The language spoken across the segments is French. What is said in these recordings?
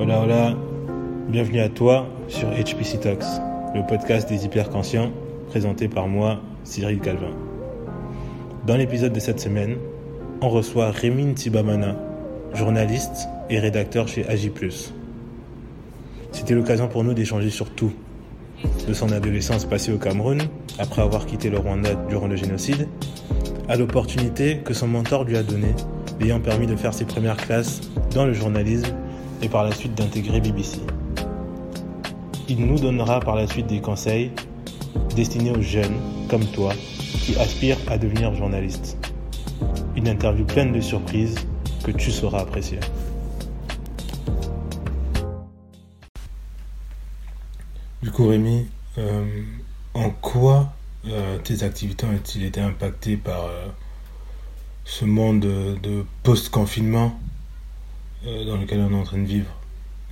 Hola, hola, bienvenue à toi sur HPC Talks, le podcast des hyperconscients présenté par moi, Cyril Calvin. Dans l'épisode de cette semaine, on reçoit Rémine Tibamana, journaliste et rédacteur chez Agi+. C'était l'occasion pour nous d'échanger sur tout, de son adolescence passée au Cameroun, après avoir quitté le Rwanda durant le génocide, à l'opportunité que son mentor lui a donnée, l'ayant permis de faire ses premières classes dans le journalisme et par la suite d'intégrer BBC. Il nous donnera par la suite des conseils destinés aux jeunes comme toi qui aspirent à devenir journaliste. Une interview pleine de surprises que tu sauras apprécier. Du coup, Rémi, euh, en quoi euh, tes activités ont-ils été impactées par euh, ce monde de, post-confinement? Dans lequel on est en train de vivre.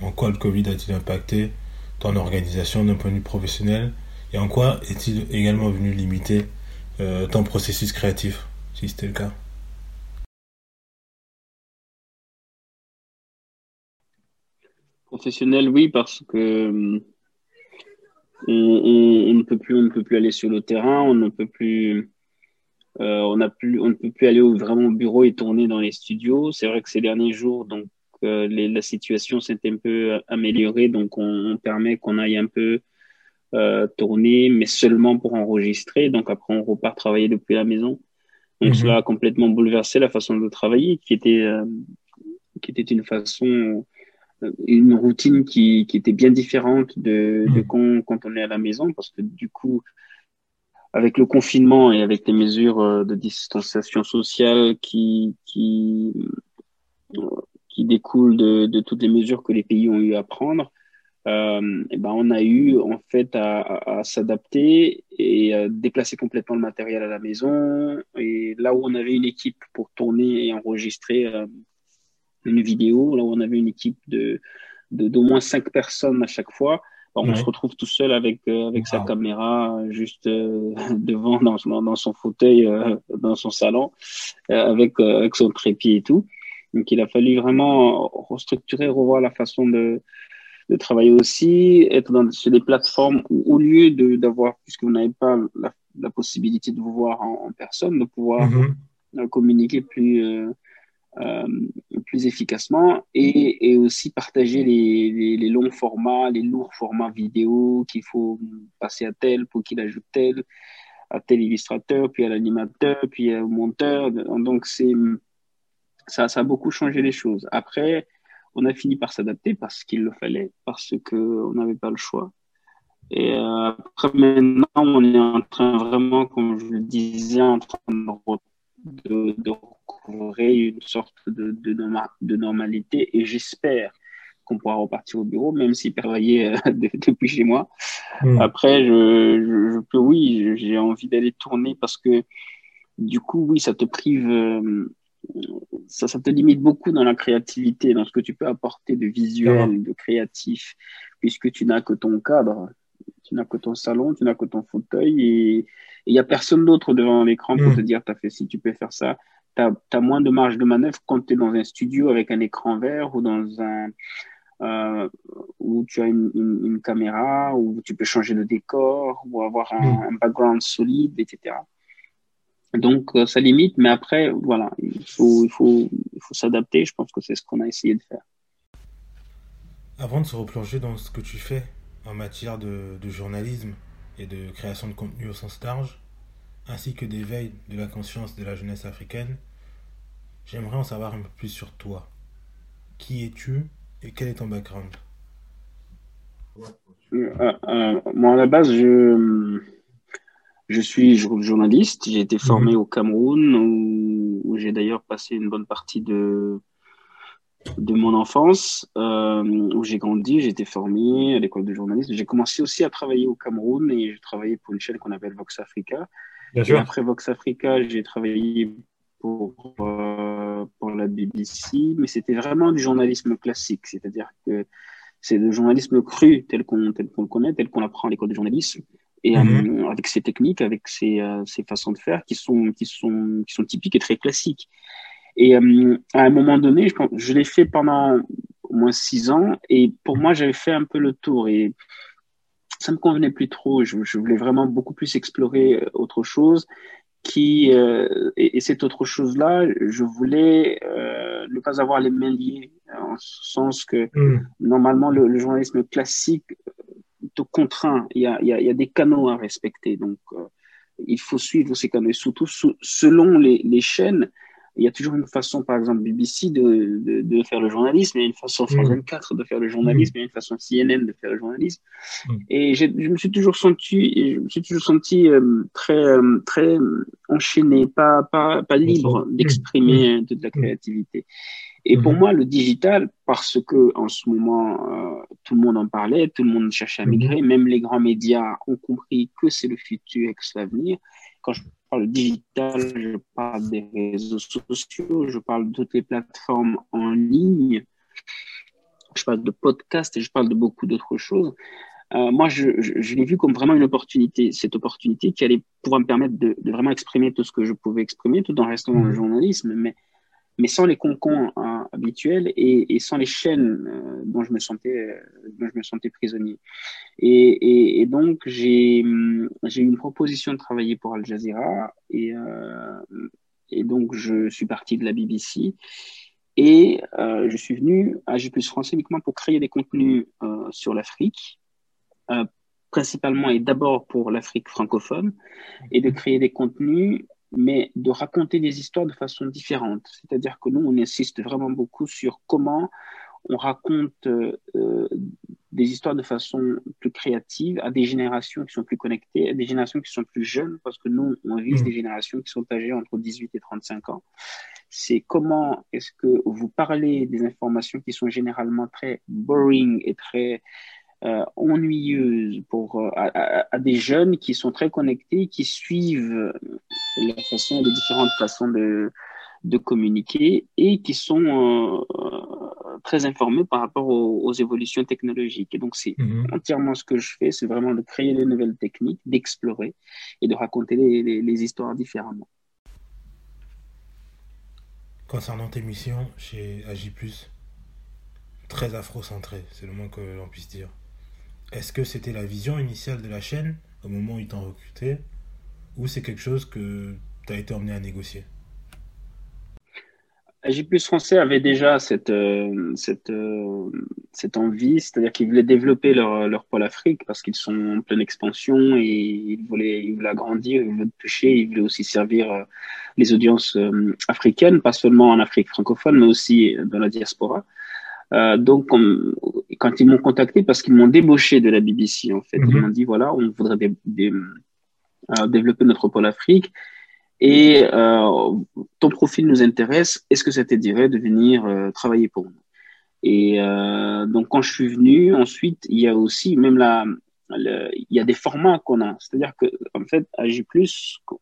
En quoi le Covid a-t-il impacté ton organisation d'un point de vue professionnel et en quoi est-il également venu limiter euh, ton processus créatif, si c'était le cas? Professionnel, oui, parce que on, on, ne peut plus, on ne peut plus aller sur le terrain, on ne peut plus, euh, on plus, on ne peut plus aller vraiment au bureau et tourner dans les studios. C'est vrai que ces derniers jours, donc euh, les, la situation s'est un peu améliorée, donc on, on permet qu'on aille un peu euh, tourner, mais seulement pour enregistrer. Donc après, on repart travailler depuis la maison. Donc Mhm. cela a complètement bouleversé la façon de travailler, qui était, euh, qui était une façon, euh, une routine qui, qui était bien différente de, de Mhm. quand, quand on est à la maison, parce que du coup, avec le confinement et avec les mesures euh, de distanciation sociale qui, qui, qui découlent de, de toutes les mesures que les pays ont eu à prendre, euh, eh ben on a eu en fait à, à, à s'adapter et à déplacer complètement le matériel à la maison. Et là où on avait une équipe pour tourner et enregistrer euh, une vidéo, là où on avait une équipe de d'au moins cinq personnes à chaque fois, ben, on Ouais. se retrouve tout seul avec euh, avec sa caméra juste devant dans, dans, dans son fauteuil dans son salon avec avec son trépied et tout. Donc il a fallu vraiment restructurer, revoir la façon de de travailler aussi, être dans, sur des plateformes où, au lieu d'avoir, puisque vous n'avez pas la, la possibilité de vous voir en, en personne, de pouvoir Mhm. euh, communiquer plus euh, euh, plus efficacement et, et aussi partager les, les, les longs formats, les lourds formats vidéo qu'il faut passer à tel pour qu'il ajoute tel, à tel illustrateur, puis à l'animateur, puis au monteur. Donc c'est ça, ça a beaucoup changé les choses. Après, on a fini par s'adapter parce qu'il le fallait, parce qu'on n'avait pas le choix. Et euh, après, maintenant, on est en train vraiment, comme je le disais, en train de, de, recouvrer une sorte de, de, norma de normalité. Et j'espère qu'on pourra repartir au bureau, même si travailler euh, de, depuis chez moi. Mhm. Après, je, je, je peux, oui, j'ai envie d'aller tourner parce que du coup, oui, ça te prive. Euh, ça, ça te limite beaucoup dans la créativité, dans ce que tu peux apporter de visuel, Ouais. de créatif, puisque tu n'as que ton cadre, tu n'as que ton salon, tu n'as que ton fauteuil et il n'y a personne d'autre devant l'écran pour Mm. te dire tu as fait ci, tu peux faire ça. Tu as, moins de marge de manœuvre quand tu es dans un studio avec un écran vert ou dans un. Euh, où tu as une, une, une, caméra, où tu peux changer de décor, ou avoir un, Mm. un background solide, etc. Donc, euh, ça limite, mais après, voilà, il faut, il faut, il faut s'adapter. Je pense que c'est ce qu'on a essayé de faire. Avant de se replonger dans ce que tu fais en matière de, de journalisme et de création de contenu au sens large, ainsi que d'éveil de la conscience de la jeunesse africaine, j'aimerais en savoir un peu plus sur toi. Qui es-tu et quel est ton background? Euh, euh, Moi, à la base, je, je suis journaliste. J'ai été formé Mhm. au Cameroun, où, où j'ai d'ailleurs passé une bonne partie de, de mon enfance, euh, où j'ai grandi. J'ai été formé à l'école de journalisme. J'ai commencé aussi à travailler au Cameroun et j'ai travaillé pour une chaîne qu'on appelle Vox Africa. Bien Et après Vox Africa, j'ai travaillé pour, euh, pour la BBC, mais c'était vraiment du journalisme classique, c'est-à-dire que c'est le journalisme cru tel qu'on tel qu'on le connaît, tel qu'on apprend à l'école de journalisme, et Mhm. euh, avec ses techniques, avec ses, euh, ses façons de faire qui sont, qui, sont, qui sont typiques et très classiques. Et euh, à un moment donné, je, je l'ai fait pendant au moins six ans. Et pour moi, j'avais fait un peu le tour et ça me convenait plus trop. Je, je voulais vraiment beaucoup plus explorer autre chose qui euh, et, cette autre chose là je voulais euh, ne pas avoir les mains liées en ce sens que hmm. normalement le, journalisme classique te contraint il y a, il y a, des canaux à respecter donc euh, il faut suivre ces canaux et surtout selon les, les chaînes il y a toujours une façon, par exemple, BBC de, de, de faire le journalisme, il y a une façon France 24 mm. de faire le journalisme, il y a une façon CNN de faire le journalisme. Mm. Et je me suis toujours senti, je me suis toujours senti euh, très, euh, très enchaîné, pas, pas, pas libre mm. d'exprimer toute la créativité. Et pour moi, le digital, parce que en ce moment, euh, tout le monde en parlait, tout le monde cherchait à migrer, même les grands médias ont compris que c'est le futur et que c'est l'avenir. Quand je parle digital, je parle des réseaux sociaux, je parle de toutes les plateformes en ligne, je parle de podcasts et je parle de beaucoup d'autres choses. Euh, moi, je, je, l'ai vu comme vraiment une opportunité, cette opportunité qui allait pouvoir me permettre de, de, vraiment exprimer tout ce que je pouvais exprimer, tout en restant dans le mmh. journalisme, mais mais sans les concons hein, habituels et, et, sans les chaînes euh, dont je me sentais, euh, dont je me sentais prisonnier. Et, et, et donc j'ai j'ai eu une proposition de travailler pour Al Jazeera et euh, et donc je suis parti de la BBC et je suis venu à G France uniquement pour créer des contenus sur l'Afrique. principalement et d'abord pour l'Afrique francophone, et de créer des contenus mais de raconter des histoires de façon différente. C'est-à-dire que nous, on insiste vraiment beaucoup sur comment on raconte euh, des histoires de façon plus créative à des générations qui sont plus connectées, à des générations qui sont plus jeunes, parce que nous, on vise mmh. des générations qui sont âgées entre 18 et 35 ans. C'est comment est-ce que vous parlez des informations qui sont généralement très boring et très euh, ennuyeuse pour, euh, à, des jeunes qui sont très connectés, qui suivent les différentes façons de, de communiquer et qui sont euh, très informés par rapport aux, évolutions technologiques. Et donc, c'est mhm. entièrement ce que je fais, c'est vraiment de créer des nouvelles techniques, d'explorer et de raconter les, les, les histoires différemment. Concernant tes missions chez Agi+, très afro-centré, c'est le moins que l'on puisse dire. Est-ce que c'était la vision initiale de la chaîne au moment où ils t'ont recruté ou c'est quelque chose que tu as été emmené à négocier? Plus Français avait déjà cette, euh, euh, cette envie, c'est-à-dire qu'ils voulaient développer leur, leur pôle Afrique parce qu'ils sont en pleine expansion et ils voulaient, ils voulaient agrandir, ils voulaient toucher, ils voulaient aussi servir euh, les audiences africaines, pas seulement en Afrique francophone, mais aussi dans la diaspora. Euh, donc, quand ils m'ont contacté, parce qu'ils m'ont débauché de la BBC, en fait, ils mhm. m'ont dit voilà, on voudrait euh, développer notre pôle Afrique et euh, ton profil nous intéresse. Est-ce que ça te dirait de venir travailler pour nous? Et donc, quand je suis venu, ensuite, il y a aussi même la, il y a des formats qu'on a. C'est-à-dire que, en fait, à J+,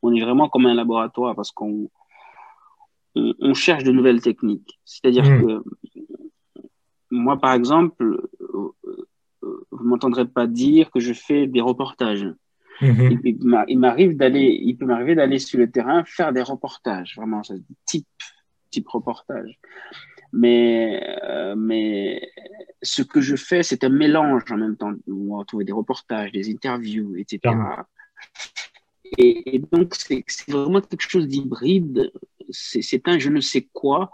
on est vraiment comme un laboratoire parce qu'on on, on cherche de nouvelles techniques. C'est-à-dire mhm. que moi, par exemple, euh, euh, vous m'entendrez pas dire que je fais des reportages. Mhm. Il, m'arrive d'aller, il peut m'arriver d'aller sur le terrain faire des reportages, vraiment, type, type reportage. Mais, euh, mais ce que je fais, c'est un mélange en même temps. On va trouver des reportages, des interviews, etc. Et, et, donc, c'est vraiment quelque chose d'hybride. C'est un je ne sais quoi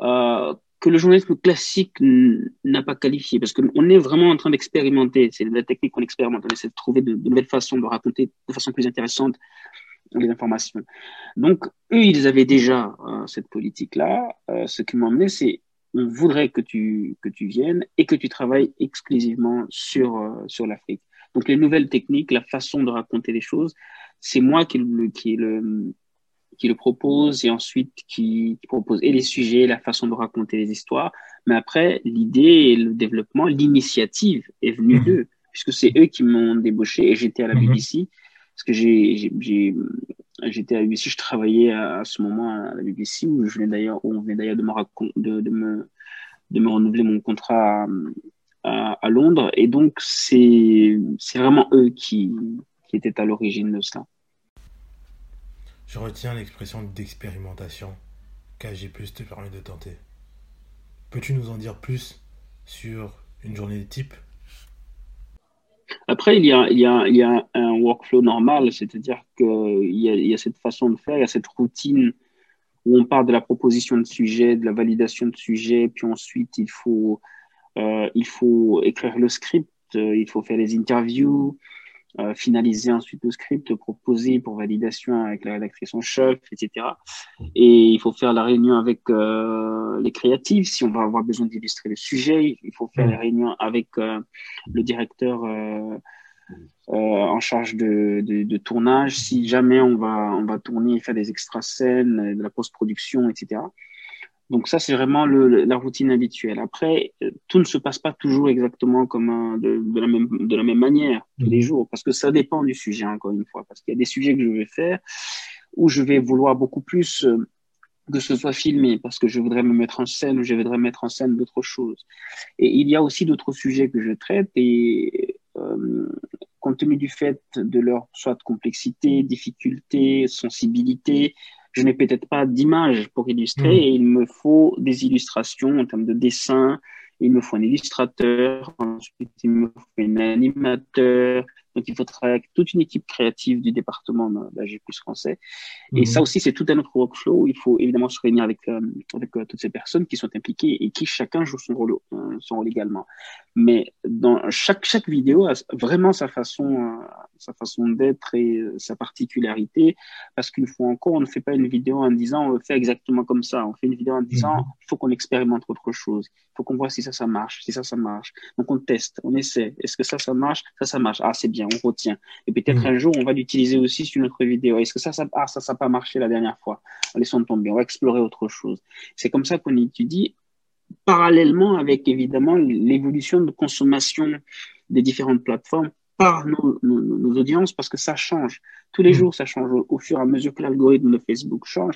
euh, que le journalisme classique n'a pas qualifié, parce qu'on est vraiment en train d'expérimenter, c'est la technique qu'on expérimente, on essaie de trouver de, nouvelles façons de raconter de façon plus intéressante les informations. Donc, eux, ils avaient déjà euh, cette politique-là. Euh, ce qui m'a emmené, c'est on voudrait que tu, que tu viennes et que tu travailles exclusivement sur, euh, sur l'Afrique. Donc, les nouvelles techniques, la façon de raconter les choses, c'est moi qui le, qui le propose et ensuite qui, propose et les sujets, la façon de raconter les histoires. Mais après, l'idée et le développement, l'initiative est venue mhm. d'eux, puisque c'est eux qui m'ont débauché et j'étais à la mhm. BBC. Parce que j'ai, j'étais à la BBC, je travaillais à, ce moment à la BBC où je venais d'ailleurs, où on venait d'ailleurs de me, de, de, me, de me renouveler mon contrat à, à, Londres. Et donc, c'est, c'est vraiment eux qui, qui étaient à l'origine de cela. Je retiens l'expression d'expérimentation qu'AG+ te permet de tenter. Peux-tu nous en dire plus sur une journée type? Après, il y a, un workflow normal, c'est-à-dire qu'il y, a cette façon de faire, il y a cette routine où on part de la proposition de sujet, de la validation de sujet, puis ensuite il faut, euh, écrire le script, euh, il faut faire les interviews, euh, finaliser ensuite le script, proposer pour validation avec la rédactrice en chef, etc. Et il faut faire la réunion avec euh, les créatifs si on va avoir besoin d'illustrer le sujet. Il faut faire la réunion avec euh, le directeur euh, en charge de, de, de, tournage si jamais on va, on va tourner et faire des extra scènes, de la post-production, etc. Donc ça, c'est vraiment le, la routine habituelle. Après, euh, tout ne se passe pas toujours exactement comme de, de, la même, de la même manière tous les mmh. jours, parce que ça dépend du sujet, encore une fois. Parce qu'il y a des sujets que je vais faire où je vais vouloir beaucoup plus euh, que ce soit filmé, parce que je voudrais me mettre en scène ou je voudrais mettre en scène d'autres choses. Et il y a aussi d'autres sujets que je traite et euh, compte tenu du fait de leur soit de complexité, difficulté, sensibilité, je n'ai peut-être pas d'image pour illustrer hmm. et il me faut des illustrations en termes de dessin. Il me faut un illustrateur, ensuite il me faut un animateur, donc, il faut travailler avec toute une équipe créative du département d'AG Plus français. Et mhm. ça aussi, c'est tout un autre workflow. Il faut évidemment se réunir avec, euh, avec euh, toutes ces personnes qui sont impliquées et qui chacun joue son rôle, euh, son rôle également. Mais dans chaque, chaque vidéo a vraiment sa façon, sa façon d'être et sa particularité. Parce qu'une fois encore, on ne fait pas une vidéo en disant on fait exactement comme ça. On fait une vidéo en disant mhm. il faut qu'on expérimente autre chose. Il faut qu'on voit si ça, ça marche, si ça, ça marche. Donc, on teste, on essaie. Est-ce que ça, ça marche? Ça, ça marche. Ah, c'est bien on retient. Et peut-être mm. un jour, on va l'utiliser aussi sur notre vidéo. Est-ce que ça, ça, ah, ça, ça n'a pas marché la dernière fois? Laissons tomber, on va explorer autre chose. C'est comme ça qu'on étudie, parallèlement avec évidemment l'évolution de consommation des différentes plateformes par nos, audiences, parce que ça change. Tous les mm. jours, ça change au, fur et à mesure que l'algorithme de Facebook change.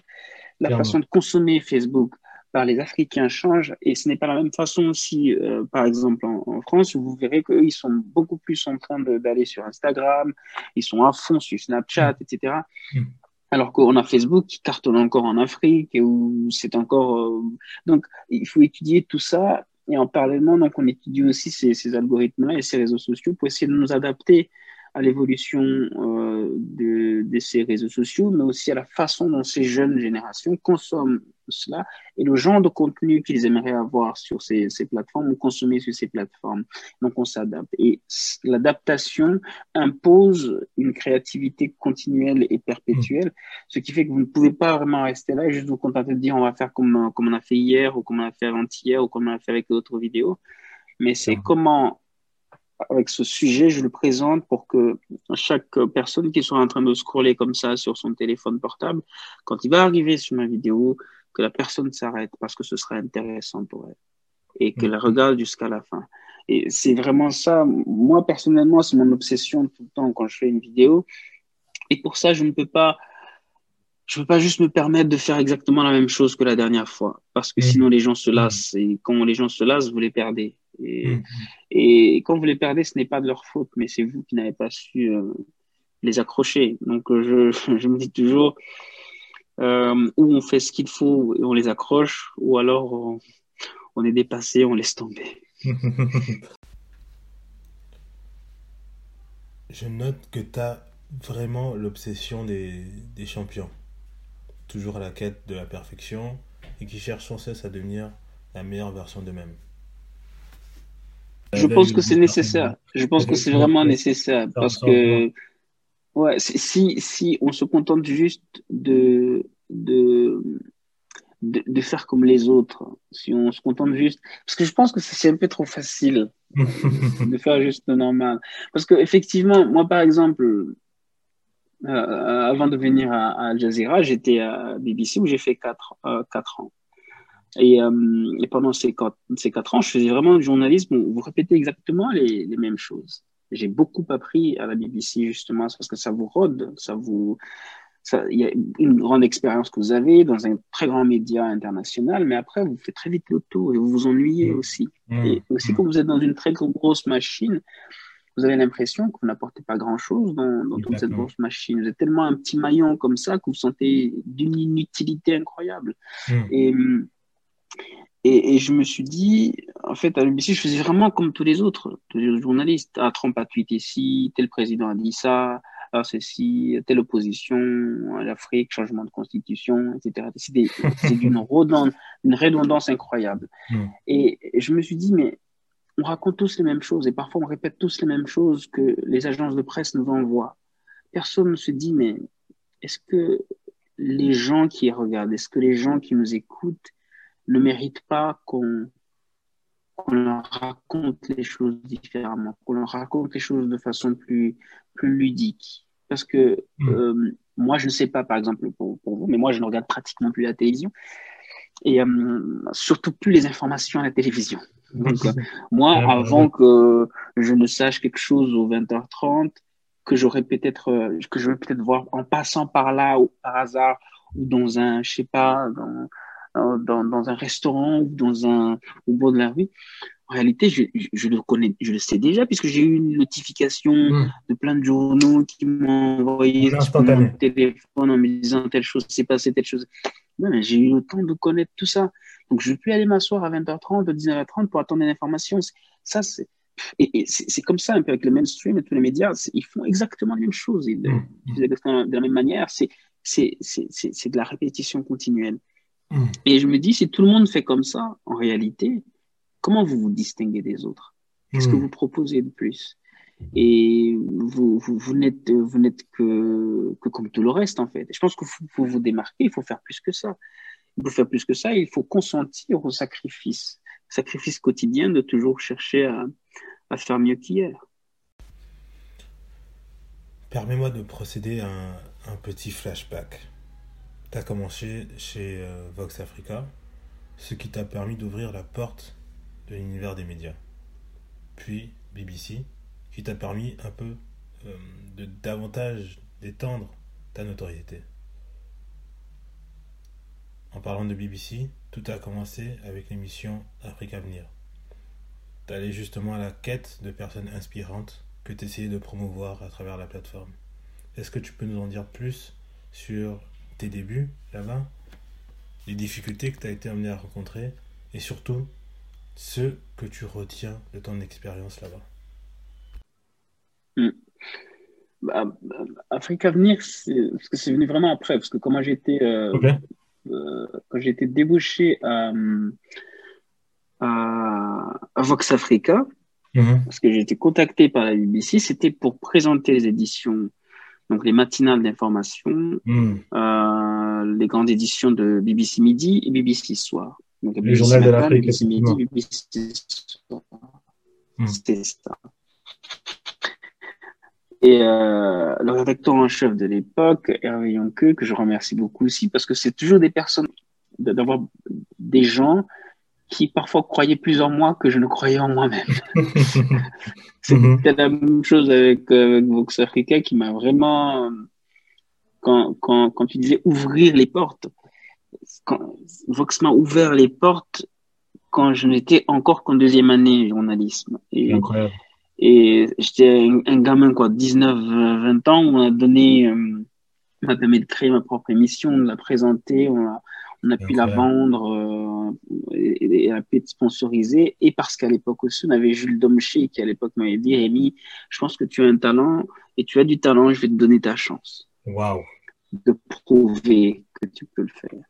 La façon de consommer Facebook, par les Africains change et ce n'est pas la même façon aussi, euh, par exemple en, France, où vous verrez qu'eux, ils sont beaucoup plus en train d'aller sur Instagram, ils sont à fond sur Snapchat, etc. Mm. Alors qu'on a Facebook qui cartonne encore en Afrique et où c'est encore... Euh, donc, il faut étudier tout ça. Et en parallèlement, donc, on étudie aussi ces, ces algorithmes-là et ces réseaux sociaux pour essayer de nous adapter à l'évolution euh, de, de, ces réseaux sociaux, mais aussi à la façon dont ces jeunes générations consomment cela et le genre de contenu qu'ils aimeraient avoir sur ces, ces, plateformes ou consommer sur ces plateformes. Donc on s'adapte. Et l'adaptation impose une créativité continuelle et perpétuelle, ce qui fait que vous ne pouvez pas vraiment rester là et juste vous contenter de dire on va faire comme, comme on a fait hier ou comme on a fait avant-hier ou comme on a fait avec d'autres vidéos. Mais c'est comment avec ce sujet, je le présente pour que chaque personne qui soit en train de scroller comme ça sur son téléphone portable, quand il va arriver sur ma vidéo, que la personne s'arrête parce que ce sera intéressant pour elle et qu'elle mm-hmm. regarde jusqu'à la fin. Et c'est vraiment ça. Moi, personnellement, c'est mon obsession tout le temps quand je fais une vidéo. Et pour ça, je ne peux pas, je peux pas juste me permettre de faire exactement la même chose que la dernière fois parce que mm-hmm. sinon les gens se lassent. Et quand les gens se lassent, vous les perdez. Et, mm-hmm. et quand vous les perdez, ce n'est pas de leur faute, mais c'est vous qui n'avez pas su euh, les accrocher. Donc, je, je me dis toujours, euh, où on fait ce qu'il faut et on les accroche, ou alors on, est dépassé, on laisse tomber. Je note que tu as vraiment l'obsession des, des, champions, toujours à la quête de la perfection et qui cherchent sans cesse à devenir la meilleure version d'eux-mêmes. Je pense que c'est nécessaire. Je pense que c'est vraiment nécessaire parce que Ouais, si, si on se contente juste de, de, de, faire comme les autres, si on se contente juste, parce que je pense que c'est un peu trop facile de faire juste le normal. Parce que effectivement, moi par exemple, euh, avant de venir à, Al Jazeera, j'étais à BBC où j'ai fait 4 euh, quatre ans. Et, euh, et, pendant ces quatre, ces quatre ans, je faisais vraiment du journalisme où vous répétez exactement les, les mêmes choses j'ai beaucoup appris à la BBC justement parce que ça vous rôde, ça vous, il y a une grande expérience que vous avez dans un très grand média international, mais après vous faites très vite le tour et vous vous ennuyez mmh. aussi. Mmh. Et aussi mmh. quand vous êtes dans une très grosse machine, vous avez l'impression que vous n'apportez pas grand-chose dans, dans toute cette grosse machine. Vous êtes tellement un petit maillon comme ça que vous, vous sentez d'une inutilité incroyable. Et et, je me suis dit, en fait, à l'UBC, je faisais vraiment comme tous les autres, tous les autres journalistes. Ah, Trump a tweeté ci, tel président a dit ça, ah, ceci, telle opposition, l'Afrique, changement de constitution, etc. C'est d'une redondance, une redondance incroyable. Hmm. Et, je me suis dit, mais on raconte tous les mêmes choses et parfois on répète tous les mêmes choses que les agences de presse nous envoient. Personne ne se dit, mais est-ce que les gens qui regardent, est-ce que les gens qui nous écoutent ne méritent pas qu'on leur raconte les choses différemment, qu'on leur raconte les choses de façon plus, plus ludique? Parce que hmm. euh, moi, je ne sais pas, par exemple, pour, vous, mais moi, je ne regarde pratiquement plus la télévision. Et euh, surtout plus les informations à la télévision. Donc, euh, moi, avant que je ne sache quelque chose aux 20h30, que j'aurais peut-être, que je vais peut-être voir en passant par là ou par hasard ou dans un, je sais pas, dans, dans, dans, un restaurant ou dans un, au bord de la rue. En réalité, je, je, le connais, je le sais déjà puisque j'ai eu une notification hmm. de plein de journaux qui m'ont envoyé sur mon téléphone en me disant telle chose s'est passée, telle chose. J'ai eu le temps de connaître tout ça. Donc, je ne vais plus aller m'asseoir à 20h30, à 19h30 pour attendre une information. Ça, c'est, et, c'est comme ça un peu avec le mainstream et tous les médias. Ils font exactement la même chose. Ils, hmm. de la même manière. C'est, de la répétition continuelle. Mm. Et je me dis, si tout le monde fait comme ça, en réalité, comment vous vous distinguez des autres? Qu'est-ce que mm. vous proposez de plus? Et vous, vous, n'êtes, que, que comme tout le reste, en fait. je pense qu'il faut, vous démarquer, il faut faire plus que ça. Il faut faire plus que ça, il faut consentir au sacrifice, sacrifice quotidien de toujours chercher à, faire mieux qu'hier. Permets-moi de procéder à un, un petit flashback. Tu as commencé chez euh, Vox Africa, ce qui t'a permis d'ouvrir la porte de l'univers des médias. Puis BBC, qui t'a permis un peu euh, de davantage d'étendre ta notoriété. En parlant de BBC, tout a commencé avec l'émission Afrique Avenir. allé justement à la quête de personnes inspirantes que tu essayais de promouvoir à travers la plateforme. Est-ce que tu peux nous en dire plus sur tes débuts là-bas, les difficultés que tu as été amené à rencontrer et surtout ce que tu retiens de ton expérience là-bas hmm. Bah, Afrique Avenir, parce que c'est venu vraiment après, parce que comment j'étais euh, euh, quand j'ai été débauché à, à, Vox Africa, mhm. parce que j'ai été contacté par la BBC, c'était pour présenter les éditions donc les matinales d'information, hmm. euh, les grandes éditions de BBC Midi et BBC Soir. Donc, les journaux de l'Afrique. BBC Midi, BBC Soir. Hmm. C'était ça. Et euh, le rédacteur en chef de l'époque, Hervé Yonke, que je remercie beaucoup aussi, parce que c'est toujours des personnes, d'avoir des gens qui parfois croyaient plus en moi que je ne croyais en moi-même. C'était la même chose avec, avec Vox Africa qui m'a vraiment, quand, quand, quand tu disais ouvrir les portes, quand Vox m'a ouvert les portes quand je n'étais encore qu'en deuxième année journalisme. Et, Incroyable. Et j'étais un, gamin, quoi, 19, 20 ans, on a donné, euh, m'a permis de créer ma propre émission, de la présenter, on a, on a pu la vendre euh, et, et, a pu être sponsorisée. Et parce qu'à l'époque aussi, on avait Jules Domché qui à l'époque m'avait dit Rémi, je pense que tu as un talent et tu as du talent, je vais te donner ta chance. Waouh. De prouver que tu peux le faire.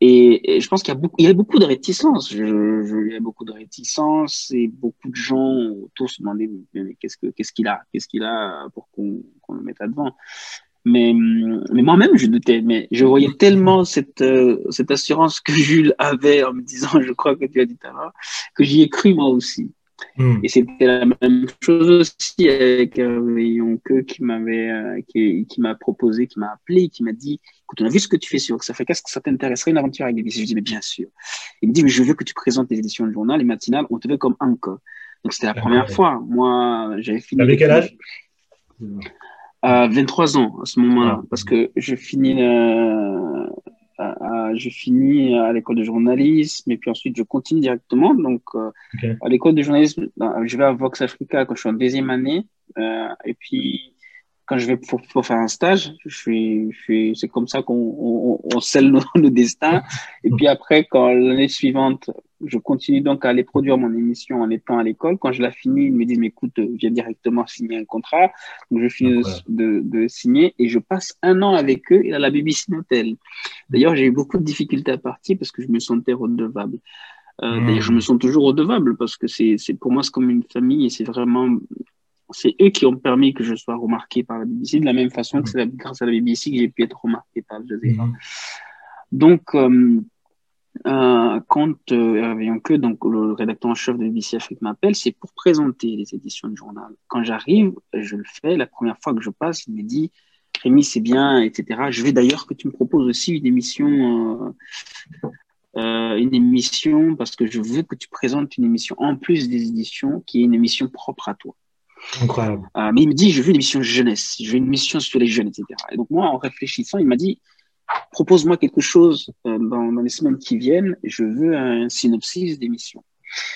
Et, je pense qu'il y a beaucoup, il y a beaucoup de réticences. Je, je, il y a beaucoup de réticences et beaucoup de gens autour se demandaient mais qu'est-ce que, qu'est-ce qu'il a, qu'est-ce qu'il a pour qu'on, qu'on le mette à devant. Mais, mais moi-même, je doutais. Mais je voyais tellement cette, euh, cette assurance que Jules avait en me disant, je crois que tu as dit talent, que j'y ai cru moi aussi. Hmm. Et c'était la même chose aussi avec un que qui m'avait, euh, qui, qui m'a proposé, qui m'a appelé, qui m'a dit, écoute, on a vu ce que tu fais sur ça fait qu'est-ce que ça t'intéresserait une aventure avec BBC Je lui dis, mais bien sûr. Il me dit, mais je veux que tu présentes les éditions de journal, les matinales, on te veut comme encore. Donc c'était la ah première fois. Moi, j'avais fini. Avec quel âge? À 23 ans à ce moment-là, ah. parce que je finis, euh, à, je finis à l'école de journalisme et puis ensuite je continue directement. Donc euh, à l'école de journalisme, ben, je vais à Vox Africa quand je suis en deuxième année euh, et puis quand je vais pour, pour, faire un stage, je suis, je suis, c'est comme ça qu'on on, on scelle nos, nos, destins. Et puis après, quand l'année suivante, Je continue donc à aller produire mon émission en étant à l'école. Quand je la finis, ils me disent, mais écoute, viens directement signer un contrat. Donc, je finis de, de, signer et je passe un an avec eux et à la BBC Hotel. D'ailleurs, j'ai eu beaucoup de difficultés à partir parce que je me sentais redevable. Euh, D'ailleurs, je me sens toujours redevable parce que c'est, pour moi, c'est comme une famille et c'est vraiment, c'est eux qui ont permis que je sois remarqué par la BBC de la même façon que c'est grâce à la BBC que j'ai pu être remarqué par le mmh. Donc, euh, euh, quand euh, que donc le rédacteur en chef de BBC Afrique m'appelle, c'est pour présenter les éditions du journal. Quand j'arrive, je le fais. La première fois que je passe, il me dit Rémi, c'est bien, etc. Je vais d'ailleurs que tu me proposes aussi une émission, euh, euh, une émission parce que je veux que tu présentes une émission en plus des éditions qui est une émission propre à toi. Incroyable. Mais il me dit, je veux une émission jeunesse, je veux une émission sur les jeunes, etc. Et donc moi, en réfléchissant, il m'a dit, propose-moi quelque chose euh, dans, dans, les semaines qui viennent, je veux un synopsis d'émission.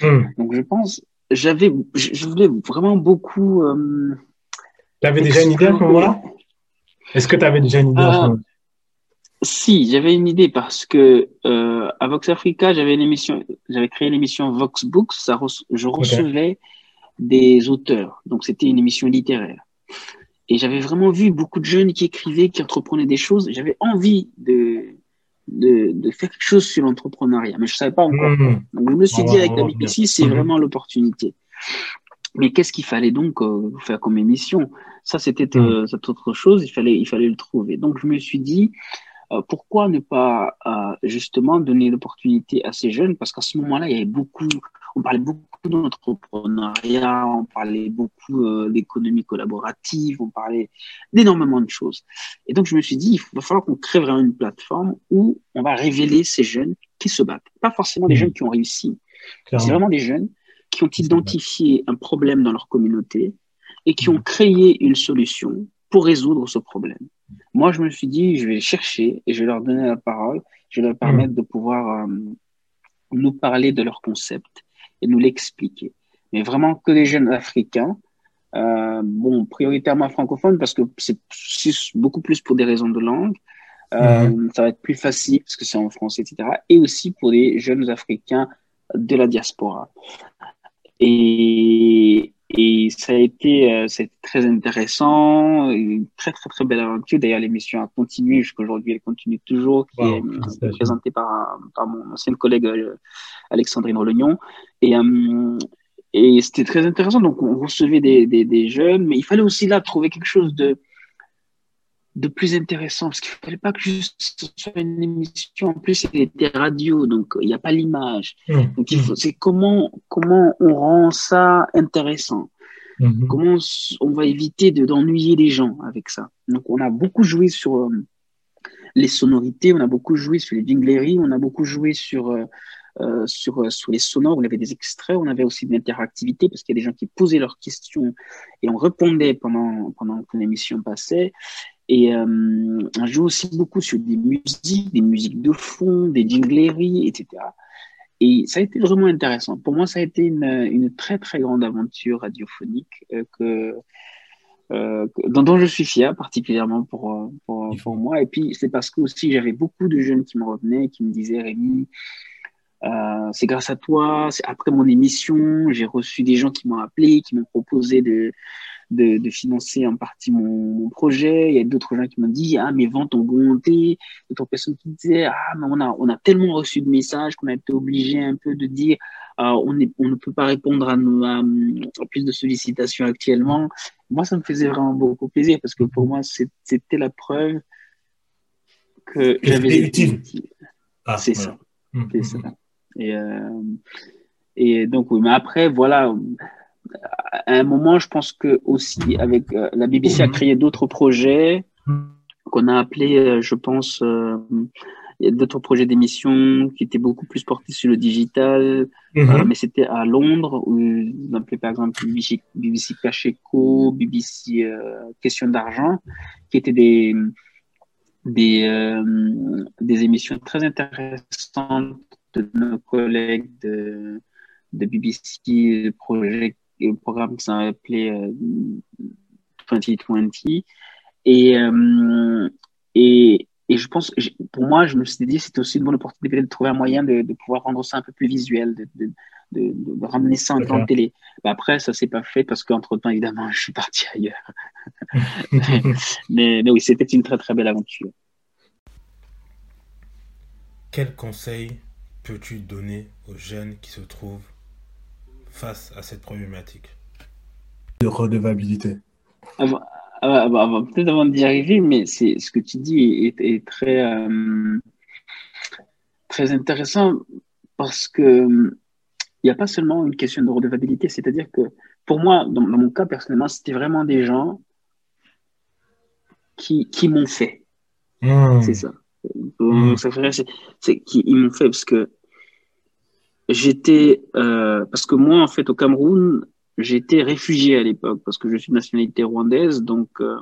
Hmm. Donc je pense, j'avais, je, voulais vraiment beaucoup. Euh, tu avais déjà une idée à ce moment-là? Est-ce que tu avais déjà une idée à ce moment-là? Si, j'avais une idée parce que euh, à Vox Africa, j'avais une émission, j'avais créé l'émission Vox Books. Ça je recevais des auteurs, donc c'était une émission littéraire. Et j'avais vraiment vu beaucoup de jeunes qui écrivaient, qui entreprenaient des choses. J'avais envie de, de, de, faire quelque chose sur l'entrepreneuriat, mais je savais pas encore. Mmh. Donc je me suis dit avec la BBC, c'est mmh. vraiment l'opportunité. Mais qu'est-ce qu'il fallait donc euh, faire comme émission? Ça, c'était euh, mmh. autre chose. Il fallait, il fallait le trouver. Donc je me suis dit, euh, pourquoi ne pas euh, justement donner l'opportunité à ces jeunes? Parce qu'à ce moment-là, il y avait beaucoup, on parlait beaucoup d'entrepreneuriat, on parlait beaucoup euh, d'économie collaborative, on parlait d'énormément de choses. Et donc, je me suis dit, il va falloir qu'on crée vraiment une plateforme où on va révéler ces jeunes qui se battent. Pas forcément des mmh. jeunes qui ont réussi, c'est vraiment des jeunes qui ont identifié un problème dans leur communauté et qui ont mmh. créé une solution pour résoudre ce problème. Moi, je me suis dit, je vais chercher et je vais leur donner la parole. Je vais leur permettre de pouvoir euh, nous parler de leur concept et nous l'expliquer. Mais vraiment que les jeunes africains, euh, bon, prioritairement francophones parce que c'est beaucoup plus pour des raisons de langue. Euh, mhm. Ça va être plus facile parce que c'est en français, etc. Et aussi pour les jeunes africains de la diaspora. Et, et ça a été euh, très intéressant, une très très très belle aventure. D'ailleurs, l'émission a continué jusqu'aujourd'hui, elle continue toujours, qui est euh, présentée par, par mon ancienne collègue euh, Alexandrine Rolognon. Et, et c'était très intéressant. Donc, on recevait des, des, des, jeunes, mais il fallait aussi là trouver quelque chose de, de plus intéressant parce qu'il ne fallait pas que juste ce soit une émission. En plus, c'était radio, donc il n'y a pas l'image. Mmh. Donc, il faut, c'est comment, comment on rend ça intéressant? Mmh. Comment on va éviter de, d'ennuyer les gens avec ça? Donc, on a beaucoup joué sur euh, les sonorités, on a beaucoup joué sur les jingleries, on a beaucoup joué sur, euh, euh, sur, sur les sonores. On avait des extraits, on avait aussi de l'interactivité parce qu'il y a des gens qui posaient leurs questions et on répondait pendant, pendant que l'émission passait. Et euh, on joue aussi beaucoup sur des musiques, des musiques de fond, des jingleries, etc. Et ça a été vraiment intéressant. Pour moi, ça a été une, une très, très grande aventure radiophonique euh, que, euh, dont, dont, je suis fier, particulièrement pour, pour, pour moi. Et puis, c'est parce que aussi, j'avais beaucoup de jeunes qui me revenaient, qui me disaient, Rémi, euh, c'est grâce à toi, après mon émission, j'ai reçu des gens qui m'ont appelé, qui m'ont proposé de, de, de, financer en partie mon, projet. Il y a d'autres gens qui m'ont dit ah mes ventes ont augmenté. D'autres personnes qui disaient ah mais on a on a tellement reçu de messages qu'on a été obligé un peu de dire euh, on est, on ne peut pas répondre à, nos, à, plus de sollicitations actuellement. Moi ça me faisait vraiment beaucoup plaisir parce que pour moi c'était la preuve que j'avais utile. Ah, c'est ça. C'est hum, ça. Et, euh, et donc oui mais après voilà à un moment, je pense que aussi avec euh, la BBC a créé d'autres projets qu'on a appelés, euh, je pense, il y a d'autres projets d'émissions qui étaient beaucoup plus portés sur le digital, mhm. mais c'était à Londres où on appelait par exemple BBC, BBC Cacheco, BBC Question d'argent, qui étaient des des, des émissions très intéressantes de nos collègues de, de BBC Project le programme qui s'est appelé 2020. Euh, et, euh, et, et je pense, pour moi, je me suis dit, c'était aussi une bonne opportunité de trouver un moyen de, de, pouvoir rendre ça un peu plus visuel, de, de, de ramener ça en temps télé. Après, ça s'est pas fait parce qu'entre-temps, évidemment, je suis parti ailleurs. mais, mais, oui, c'était une très, très belle aventure. Quel conseil peux-tu donner aux jeunes qui se trouvent face à cette problématique De redevabilité. Avant, peut-être avant d'y arriver, mais c'est ce que tu dis est, très, euh, très intéressant parce que il n'y a pas seulement une question de redevabilité, c'est-à-dire que pour moi, dans, mon cas personnellement, c'était vraiment des gens qui, qui m'ont fait. Hmm. C'est ça. Hmm. C'est qu'ils m'ont fait parce que j'étais, euh, parce que moi, en fait, au Cameroun, j'étais réfugié à l'époque parce que je suis de nationalité rwandaise. Donc, euh,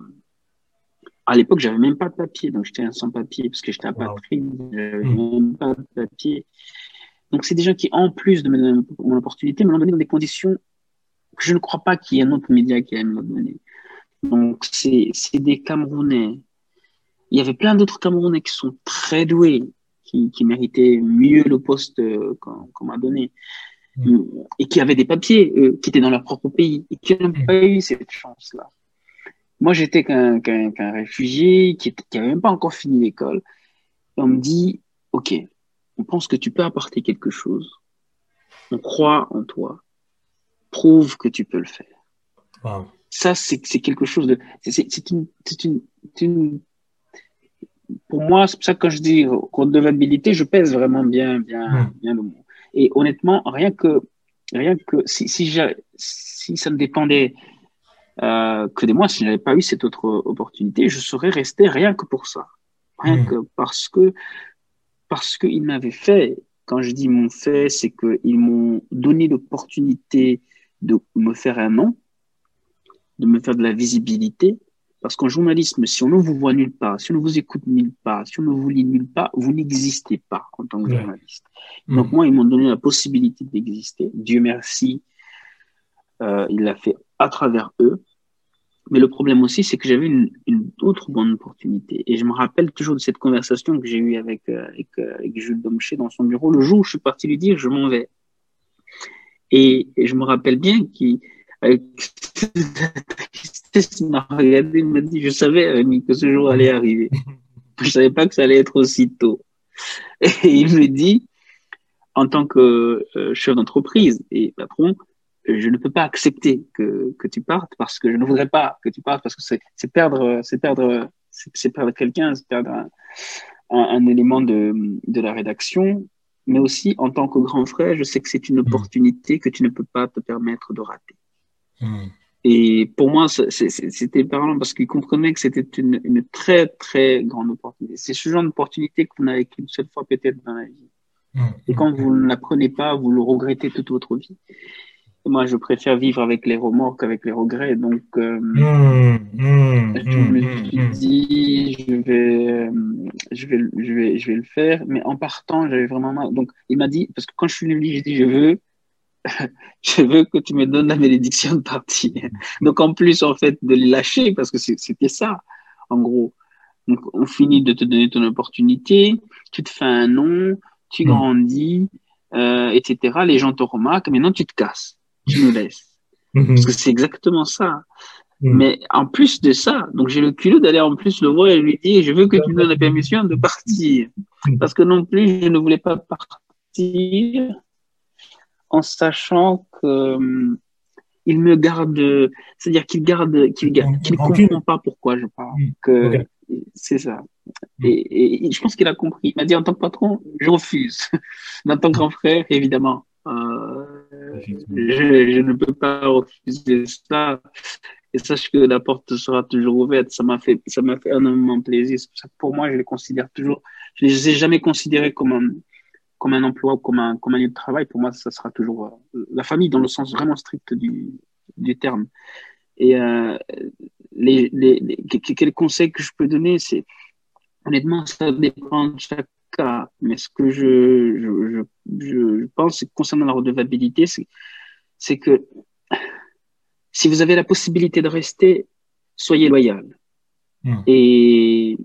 à l'époque, j'avais même pas de papier. Donc, j'étais sans papier parce que j'étais apatride. J'avais mmh. même pas de papier. Donc, c'est des gens qui, en plus de me donner mon opportunité, me l'ont donné dans des conditions que je ne crois pas qu'il y ait un autre média qui ait me donner. Donc, c'est des Camerounais. Il y avait plein d'autres Camerounais qui sont très doués, qui, qui méritaient mieux le poste qu'on m'a donné et qui avaient des papiers, qui étaient dans leur propre pays et qui n'ont pas eu cette chance-là. Moi, j'étais qu'un réfugié qui n'avait même pas encore fini l'école. on me dit, OK, on pense que tu peux apporter quelque chose. On croit en toi. Prouve que tu peux le faire. Ça, c'est quelque chose de... C'est une, une, une, Pour moi, c'est pour ça que quand je dis redevabilité, je pèse vraiment bien, bien, bien le mot. Et honnêtement, rien que, rien que si, si, si ça ne dépendait euh, que de moi, si je n'avais pas eu cette autre opportunité, je serais resté rien que pour ça. Rien hmm. que parce que, parce qu'ils m'avaient fait, quand je dis m'ont fait, c'est qu'ils m'ont donné l'opportunité de me faire un nom, de me faire de la visibilité, parce qu'en journalisme, si on ne vous voit nulle part, si on ne vous écoute nulle part, si on ne vous lit nulle part, vous n'existez pas en tant que journaliste. Mm. Donc moi, ils m'ont donné la possibilité d'exister. Dieu merci, euh, il l'a fait à travers eux. Mais le problème aussi, c'est que j'avais une, une, autre bonne opportunité. Et je me rappelle toujours de cette conversation que j'ai eue avec, euh, avec, euh, avec, Jules Domché dans son bureau le jour où je suis parti lui dire je m'en vais. Et, et, je me rappelle bien qu'il avec il m'a regardé, il m'a dit, je savais, que ce jour allait arriver. Je savais pas que ça allait être aussi tôt. Et il me dit, en tant que euh, chef d'entreprise et patron, je ne peux pas accepter que, que tu partes parce que je ne voudrais pas que tu partes parce que c'est perdre, c'est perdre, c'est perdre quelqu'un, c'est perdre un, un, élément de, de la rédaction. Mais aussi, en tant que grand frère, je sais que c'est une mmh. opportunité que tu ne peux pas te permettre de rater. Hmm. Et pour moi, c'était parlant parce qu'ils comprenaient que c'était une, une, très, très grande opportunité. C'est ce genre d'opportunité qu'on a qu'une seule fois peut-être dans la vie. Hmm. Et quand vous ne la prenez pas, vous le regrettez toute votre vie. Et moi, je préfère vivre avec les remords qu'avec les regrets. Donc, euh, hmm. je me suis dit, je vais, je vais, je vais, je vais le faire. Mais en partant, j'avais vraiment mal. Donc, il m'a dit, parce que quand je suis venu, j'ai dit, je veux je veux que tu me donnes la bénédiction de partir. Donc, en plus, en fait, de les lâcher, parce que c'était ça, en gros. Donc, on finit de te donner ton opportunité, tu te fais un nom, tu mm. grandis, euh, etc. Les gens te remarquent, maintenant tu te casses, tu nous laisses. Mm-hmm. Parce que c'est exactement ça. Mm. Mais en plus de ça, donc j'ai le culot d'aller en plus le voir et lui dire, je veux que tu me donnes la permission de partir. Parce que non plus, je ne voulais pas partir en sachant que euh, il me garde, c'est-à-dire qu'il garde, qu'il ne comprend pas pourquoi je parle. Mm. Que c'est ça. Mm. Et, je pense qu'il a compris. Il m'a dit en tant que patron, je refuse. Mais en tant que grand frère, évidemment, euh, je, ne peux pas refuser ça. Et sache que la porte sera toujours ouverte. Ça m'a fait, ça m'a fait énormément plaisir. Pour moi, je les considère toujours. Je les ai jamais considérés comme un, comme un emploi ou comme un, comme un lieu de travail, pour moi, ça sera toujours euh, la famille dans le sens vraiment strict du, du terme. Et euh, les, les, quels conseils que je peux donner, c'est honnêtement, ça dépend de chaque cas. Mais ce que je, je, je, je pense concernant la redevabilité, c'est que si vous avez la possibilité de rester, soyez loyal. Hmm. Et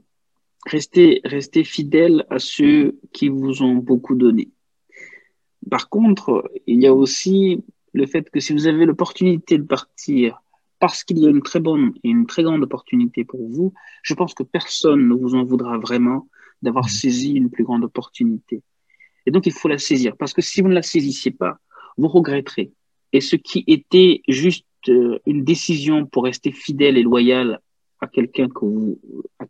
restez, restez fidèles à ceux qui vous ont beaucoup donné. Par contre, il y a aussi le fait que si vous avez l'opportunité de partir parce qu'il y a une très bonne et une très grande opportunité pour vous, je pense que personne ne vous en voudra vraiment d'avoir saisi une plus grande opportunité. Et donc, il faut la saisir. Parce que si vous ne la saisissiez pas, vous regretterez. Et ce qui était juste euh, une décision pour rester fidèle et loyal à quelqu'un que vous, à,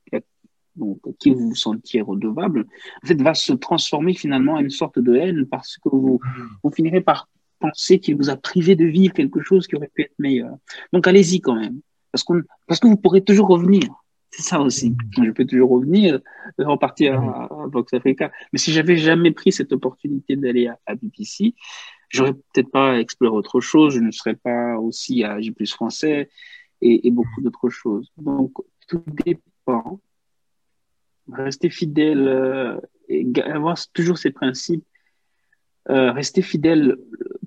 pour qui vous vous sentiez redevable, en fait, va se transformer finalement en une sorte de haine parce que vous, vous finirez par penser qu'il vous a privé de vivre quelque chose qui aurait pu être meilleur. Donc, allez-y quand même. Parce, qu'on, parce que vous pourrez toujours revenir. C'est ça aussi. Je peux toujours revenir, repartir à, à Vox Africa. Mais si j'avais jamais pris cette opportunité d'aller à, à BBC, j'aurais peut-être pas exploré autre chose. Je ne serais pas aussi à J plus français et, et beaucoup d'autres choses. Donc, tout dépend. Rester fidèle euh, et avoir toujours ces principes. Euh, rester fidèle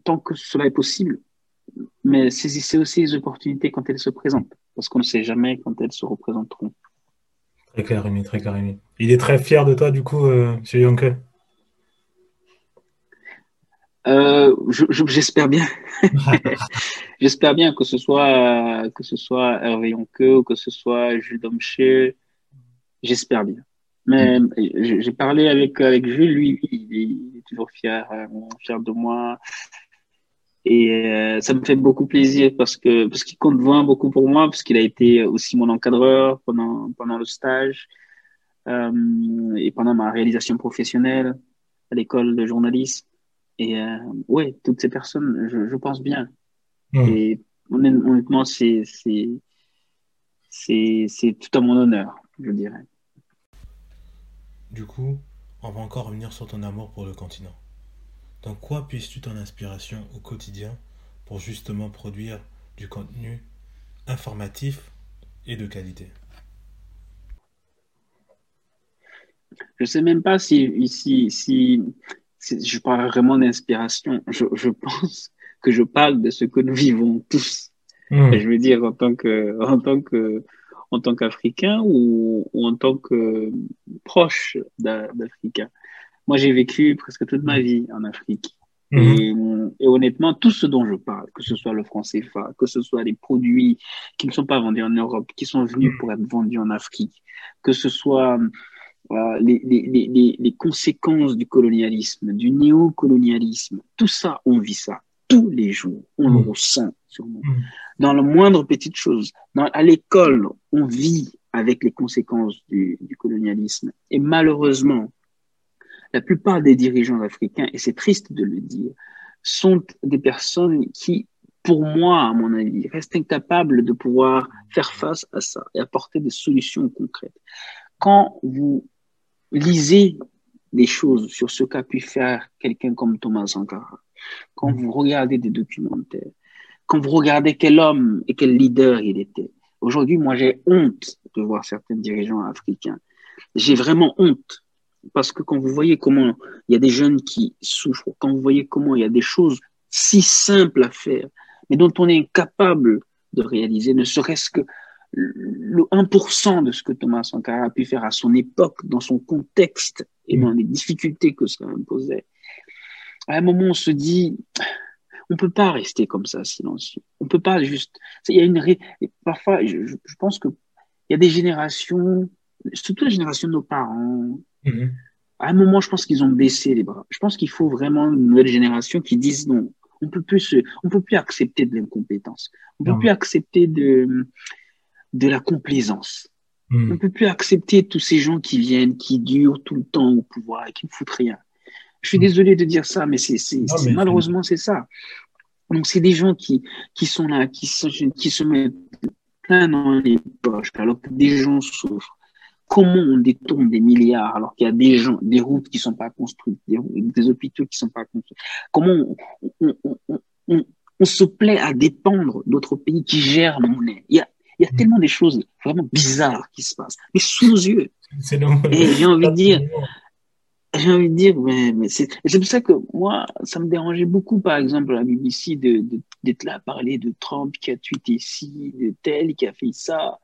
tant que cela est possible, mais saisissez aussi les opportunités quand elles se présentent, parce qu'on ne sait jamais quand elles se représenteront. Très clair, Rémi, très clair, Rémi. Il est très fier de toi, du coup, euh, M. Yonke euh, J'espère bien. J'espère bien que ce soit que ce soit Hervé Yonke ou que ce soit Jules Domché. J'espère bien. Mais j'ai parlé avec, avec Jules, lui, il est, toujours fier, euh, fier de moi. Et euh, ça me fait beaucoup plaisir parce que parce qu'il compte vraiment beaucoup pour moi, parce qu'il a été aussi mon encadreur pendant pendant le stage euh, et pendant ma réalisation professionnelle à l'école de journalisme. Et euh, ouais, toutes ces personnes, je, je pense bien. Mmh. Et honnêtement, c'est tout à mon honneur, je dirais. Du coup, on va encore revenir sur ton amour pour le continent. Dans quoi puisses-tu ton inspiration au quotidien pour justement produire du contenu informatif et de qualité? Je ne sais même pas si, si, si, si je parle vraiment d'inspiration. Je, je, pense que je parle de ce que nous vivons tous. Mmh. je veux dire, en tant que, en tant que, en tant qu'Africain ou, ou, en tant que proche d'Africains. Moi, j'ai vécu presque toute ma vie en Afrique. Mmh. Et, et, honnêtement, tout ce dont je parle, que ce soit le franc CFA, que ce soit les produits qui ne sont pas vendus en Europe, qui sont venus pour être vendus en Afrique, que ce soit euh, les, les, les, les, conséquences du colonialisme, du néocolonialisme, tout ça, on vit ça tous les jours, on le ressent Mmh. Dans la moindre petite chose, dans, à l'école, on vit avec les conséquences du, du colonialisme. Et malheureusement, la plupart des dirigeants africains, et c'est triste de le dire, sont des personnes qui, pour moi, à mon avis, restent incapables de pouvoir faire face à ça et apporter des solutions concrètes. Quand vous lisez des choses sur ce qu'a pu faire quelqu'un comme Thomas Sankara, quand vous regardez des documentaires, quand vous regardez quel homme et quel leader il était. Aujourd'hui, moi, j'ai honte de voir certains dirigeants africains. J'ai vraiment honte parce que quand vous voyez comment il y a des jeunes qui souffrent, quand vous voyez comment il y a des choses si simples à faire, mais dont on est incapable de réaliser, ne serait-ce que le 1% de ce que Thomas Sankara a pu faire à son époque, dans son contexte et dans les difficultés que cela imposait, à un moment on se dit, on peut pas rester comme ça silencieux. On peut pas juste. Il y a une parfois, je, je pense que il y a des générations, surtout la génération de nos parents, Mmh. À un moment, je pense qu'ils ont baissé les bras. Je pense qu'il faut vraiment une nouvelle génération qui dise non. On peut plus se, on peut plus accepter de l'incompétence. On peut non. plus accepter de, de la complaisance. Mmh. On peut plus accepter tous ces gens qui viennent, qui durent tout le temps au pouvoir et qui ne foutent rien. Je suis mmh. désolé de dire ça, mais c'est, malheureusement, c'est ça. Donc, c'est des gens qui, qui sont là, qui se, qui se mettent plein dans les poches, alors que des gens souffrent comment on détourne des milliards alors qu'il y a des gens, des routes qui sont pas construites, des, des hôpitaux qui sont pas construits? Comment on, on, on, on se plaît à dépendre d'autres pays qui gèrent la monnaie. Il y a, il y a tellement des choses vraiment bizarres qui se passent, mais sous nos yeux. Et j'ai envie de dire, j'ai envie de dire, mais, mais c'est, pour ça que moi, ça me dérangeait beaucoup, par exemple, à la BBC, de, de, d'être là à parler de Trump qui a tweeté ici, de tel qui a fait ça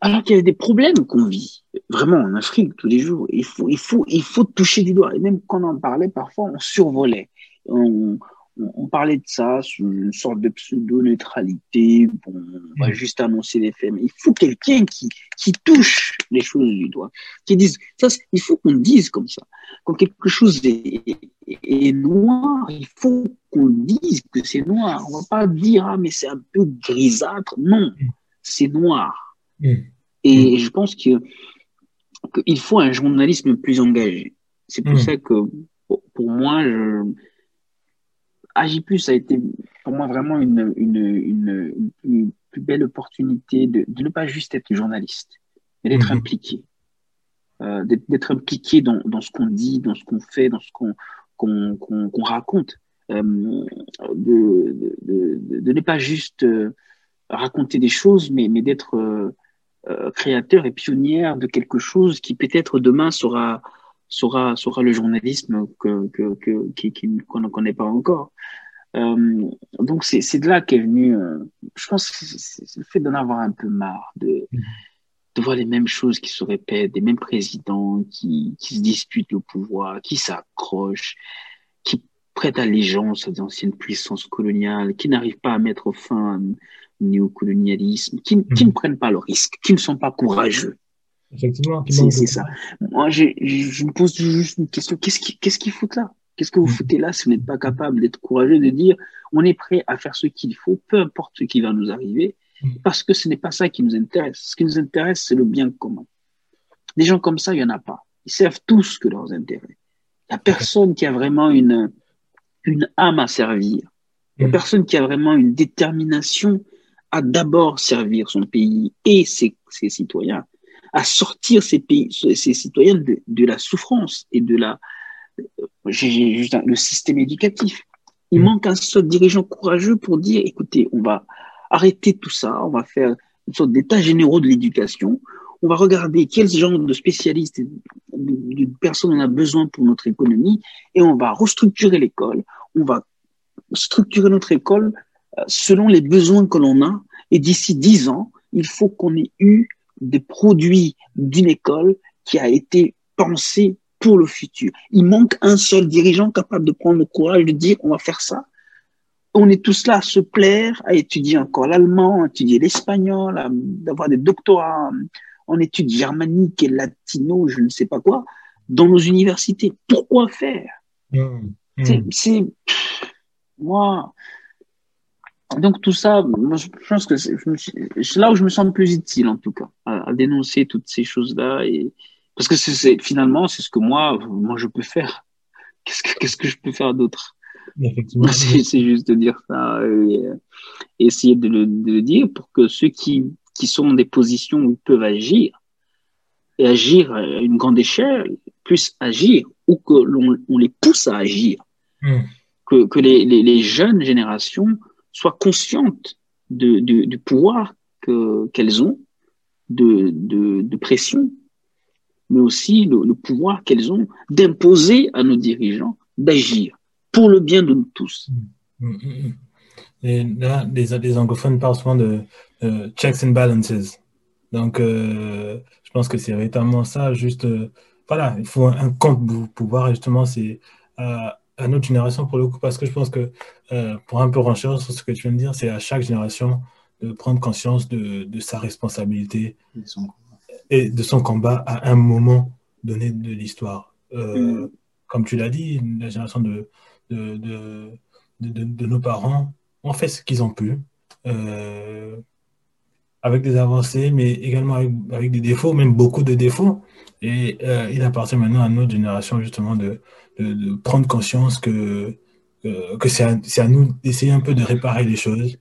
alors qu'il y a des problèmes qu'on vit, vraiment en Afrique tous les jours. Il faut, il faut, il faut toucher du doigt. Et même quand on en parlait, parfois, on survolait. On, parlait de ça sous une sorte de pseudo-neutralité. Bon, on va mm. juste annoncer les faits. Mais il faut quelqu'un qui, qui touche les choses du doigt, qui dise, ça, il faut qu'on dise comme ça. Quand quelque chose est, est noir, il faut qu'on dise que c'est noir. On va pas dire, ah, mais c'est un peu grisâtre. Non, c'est noir. Mm. Et je pense que qu'il faut un journalisme plus engagé. C'est pour mm. ça que, pour moi, je, Plus a été pour moi vraiment une, une, une, plus belle opportunité de, de, ne pas juste être journaliste, mais d'être mhm. impliqué. Euh, d'être impliqué dans, dans ce qu'on dit, dans ce qu'on fait, dans ce qu'on qu'on raconte. Euh, de, de, de, ne pas juste euh, raconter des choses, mais, mais d'être créateur et pionnière de quelque chose qui peut-être demain sera, sera, sera le journalisme que, que, que, qu'on ne connaît pas encore. Euh, donc c'est, de là qu'est venu, euh, je pense, c'est, le fait d'en avoir un peu marre, de, mhm. de voir les mêmes choses qui se répètent, des mêmes présidents qui, qui se disputent le pouvoir, qui s'accrochent, qui prêtent allégeance à des anciennes puissances coloniales, qui n'arrivent pas à mettre fin au néocolonialisme, qui, qui ne mhm. prennent pas le risque, qui ne sont pas courageux. Effectivement. C'est ça. Moi, je me pose juste une question. Qu'est-ce qu'il qu'est-ce qu'il fout là? Qu'est-ce que vous mm. foutez là si vous n'êtes pas capable d'être courageux, de dire on est prêt à faire ce qu'il faut, peu importe ce qui va nous arriver, mm. parce que ce n'est pas ça qui nous intéresse. Ce qui nous intéresse, c'est le bien commun. Des gens comme ça, il n'y en a pas. Ils servent tous que leurs intérêts. Il n'y a personne qui a vraiment une, une âme à servir. Il n'y a mm. personne qui a vraiment une détermination à d'abord servir son pays et ses, ses citoyens à sortir ces, pays, ces citoyens de, de la souffrance et de la. J'ai juste le système éducatif. Il mm. manque un seul dirigeant courageux pour dire écoutez, on va arrêter tout ça, on va faire une sorte d'état généraux de l'éducation, on va regarder quels genre de spécialistes, de, personnes on a besoin pour notre économie, et on va restructurer l'école, on va structurer notre école euh, selon les besoins que l'on a, et d'ici dix ans, il faut qu'on ait eu des produits d'une école qui a été pensée pour le futur. Il manque un seul dirigeant capable de prendre le courage de dire on va faire ça. On est tous là à se plaire, à étudier encore l'allemand, à étudier l'espagnol, d'avoir des doctorats en études germaniques et latino, je ne sais pas quoi, dans nos universités. Pourquoi faire? Mmh, mmh. C'est moi, donc tout ça, moi, je pense que c'est là où je me sens le plus utile en tout cas, à, dénoncer toutes ces choses-là et parce que c'est finalement c'est ce que moi moi je peux faire. Qu'est-ce que qu'est-ce que je peux faire d'autre? C'est juste de dire ça et, essayer de le, de le, dire pour que ceux qui qui sont dans des positions où ils peuvent agir et agir à une grande échelle puissent agir ou que l'on on les pousse à agir. Hmm. Que, que les, les, les jeunes générations soient conscientes du pouvoir qu'elles ont, de, pression, mais aussi le, pouvoir qu'elles ont d'imposer à nos dirigeants d'agir pour le bien de nous tous. Mm, mm, mm, Et là, les, anglophones parlent souvent de checks and balances. Donc, euh, je pense que c'est véritablement ça. Juste, euh, voilà, il faut un, compte pouvoir. justement, c'est euh, à notre génération pour le coup, parce que je pense que euh, pour un peu renchérir sur ce que tu viens de dire, c'est à chaque génération de prendre conscience de, de sa responsabilité et de son combat à un moment donné de l'histoire. Euh, mm. Comme tu l'as dit, la génération de, de, de, de, nos parents ont fait ce qu'ils ont pu, euh, avec des avancées, mais également avec, avec, des défauts, même beaucoup de défauts. Et il appartient maintenant à notre génération justement de, de, prendre conscience que, que c'est à, nous d'essayer un peu de réparer les choses,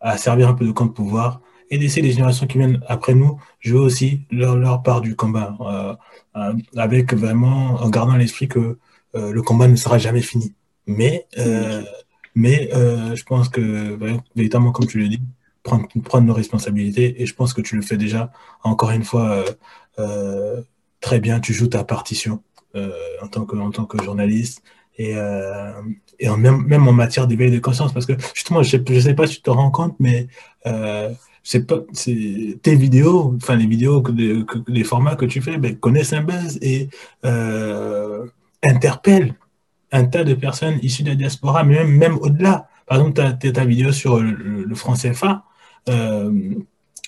à servir un peu de compte pouvoir et d'essayer les générations qui viennent après nous jouer aussi leur, leur part du combat, euh, euh, avec vraiment en gardant à l'esprit que euh, le combat ne sera jamais fini. Mais, mais je pense que véritablement, comme tu le dis, prendre, prendre nos responsabilités, et je pense que tu le fais déjà, encore une fois, très bien, tu joues ta partition. Euh, en, tant que, en tant que journaliste et, euh, et même, même en matière d'éveil de conscience. Parce que justement, je ne sais, pas si tu te rends compte, mais euh, c'est pas, tes vidéos, enfin les vidéos, que, les formats que tu fais ben, connaissent un buzz et interpellent un tas de personnes issues de la diaspora, mais même, même au-delà. Par exemple, ta, ta vidéo sur le, le franc CFA,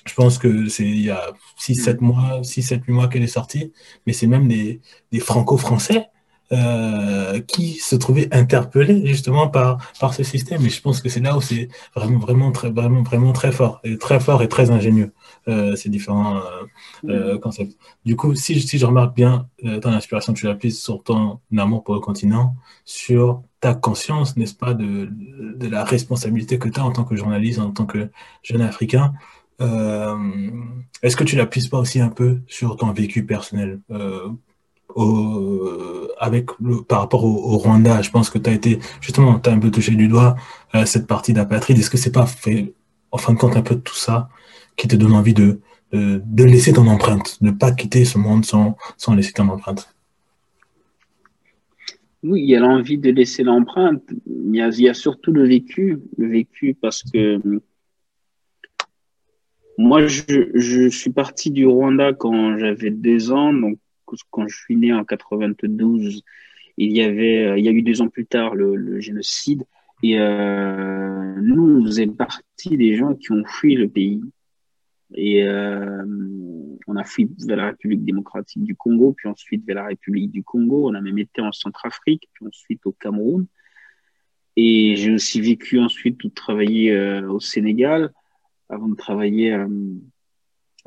je pense que c'est il y a 6-7 mois, 6-7-8 mois qu'elle est sortie, mais c'est même des, des franco-français euh, qui se trouvaient interpellés justement par, par ce système. Et je pense que c'est là où c'est vraiment, vraiment, très, vraiment, vraiment très fort, et très fort et très ingénieux, euh, ces différents euh, euh concepts. Du coup, si, si je remarque bien euh, ton inspiration, tu l'as prise sur ton amour pour le continent, sur ta conscience, n'est-ce pas, de, de la responsabilité que tu as en tant que journaliste, en tant que jeune Africain. Euh, Est-ce que tu l'appuies pas aussi un peu sur ton vécu personnel euh, au, avec par rapport au, Rwanda, je pense que tu as été, justement, tu as un peu touché du doigt euh, cette partie d'apatride. Est-ce que c'est pas en fin de compte, un peu tout ça qui te donne envie de, de, de laisser ton empreinte, de ne pas quitter ce monde sans, sans laisser ton empreinte? Oui, il y a l'envie de laisser l'empreinte. Il, il, y a surtout le vécu, le vécu parce que moi, je, suis parti du Rwanda quand j'avais deux ans, donc quand je suis né en 92, il y avait, euh, il y a eu deux ans plus tard le, génocide. Et euh, nous, on faisait des gens qui ont fui le pays. Et euh, on a fui vers la République démocratique du Congo, puis ensuite vers la République du Congo. On a même été en Centrafrique, puis ensuite au Cameroun. Et j'ai aussi vécu ensuite ou travaillé au Sénégal avant de travailler, euh,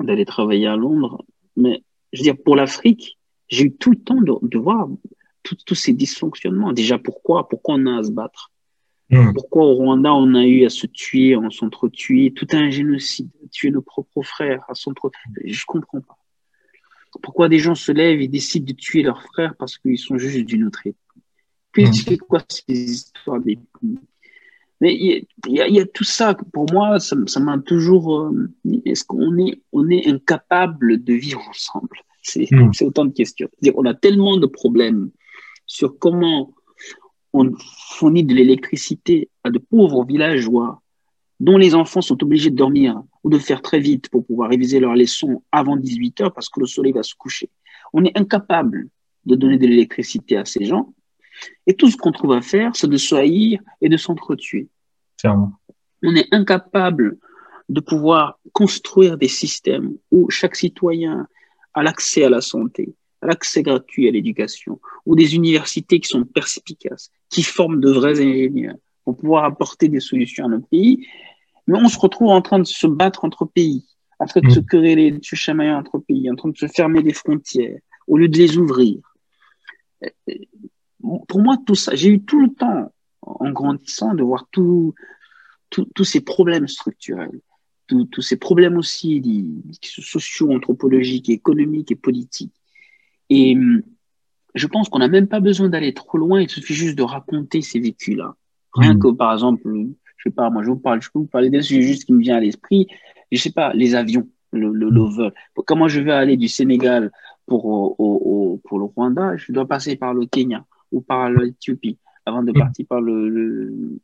d'aller travailler à Londres. Mais je veux dire, pour l'Afrique, j'ai eu tout le temps de, de voir tous ces dysfonctionnements. Déjà, pourquoi Pourquoi on a à se battre? Mmh. Pourquoi au Rwanda, on a eu à se tuer, on s'entretuer, tout un génocide, tuer nos propres frères, à s'entretuer Je comprends pas. Pourquoi des gens se lèvent et décident de tuer leurs frères parce qu'ils sont juste d'une autre ethnie? Puis, c'est quoi ces histoires d'ethnie? Mais il y, a, il y, a tout ça. Pour moi, ça m'a toujours. Euh, Est-ce qu'on est, on est incapable de vivre ensemble? Hmm. C'est autant de questions. on a tellement de problèmes sur comment on fournit de l'électricité à de pauvres villageois dont les enfants sont obligés de dormir ou de faire très vite pour pouvoir réviser leurs leçons avant 18 heures parce que le soleil va se coucher. On est incapable de donner de l'électricité à ces gens. Et tout ce qu'on trouve à faire, c'est de se haïr et de s'entretuer. On est incapable de pouvoir construire des systèmes où chaque citoyen à l'accès à la santé, à l'accès gratuit à l'éducation, ou des universités qui sont perspicaces, qui forment de vrais ingénieurs pour pouvoir apporter des solutions à nos pays. Mais on se retrouve en train de se battre entre pays, en train de se mmh. quereller, de se chamailler entre pays, en train de se fermer des frontières, au lieu de les ouvrir. Pour moi, tout ça, j'ai eu tout le temps, en grandissant, de voir tous ces problèmes structurels tous ces problèmes aussi sociaux, anthropologiques, économiques et politiques. Et hum, je pense qu'on n'a même pas besoin d'aller trop loin, il suffit juste de raconter ces vécus-là. Rien mmh. que, par exemple, je sais pas, moi, je vous parle, je peux vous parler d'un sujet juste qui me vient à l'esprit, je sais pas, les avions, le, le, le vol. Comment je vais aller du Sénégal pour, au, au, pour le Rwanda, je dois passer par le Kenya ou par l'Éthiopie avant de mm. partir par le,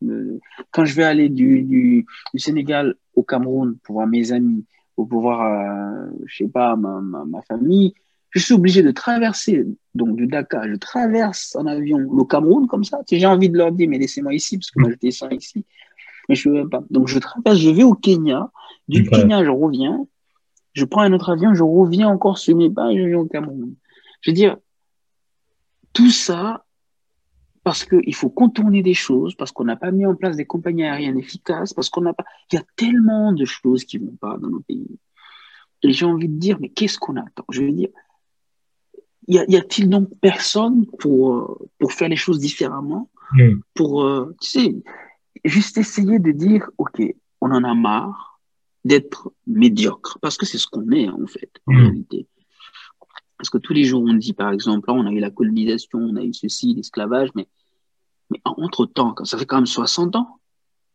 le, quand je vais aller du, du, du, Sénégal au Cameroun pour voir mes amis ou pour voir euh, je sais pas ma, ma, ma, famille je suis obligé de traverser donc du Dakar. Je traverse en avion le Cameroun comme ça. Si j'ai envie de leur dire mais laissez-moi ici parce que moi je descends ici. Mais je veux pas. Donc je traverse je vais au Kenya. Du Kenya je reviens. Je prends un autre avion je reviens encore sur mes pas je viens au Cameroun. Je veux dire tout ça parce qu'il faut contourner des choses, parce qu'on n'a pas mis en place des compagnies aériennes efficaces, parce qu'on n'a pas. Il y a tellement de choses qui ne vont pas dans nos pays. Et j'ai envie de dire, mais qu'est-ce qu'on attend? Je veux dire, y a-t-il donc personne pour, pour faire les choses différemment? Mm. Pour, euh, tu sais, juste essayer de dire, OK, on en a marre d'être médiocre, parce que c'est ce qu'on est en fait, en mm. réalité. Parce que tous les jours, on dit, par exemple, on a eu la colonisation, on a eu ceci, l'esclavage, mais, mais entre-temps, ça fait quand même 60 ans,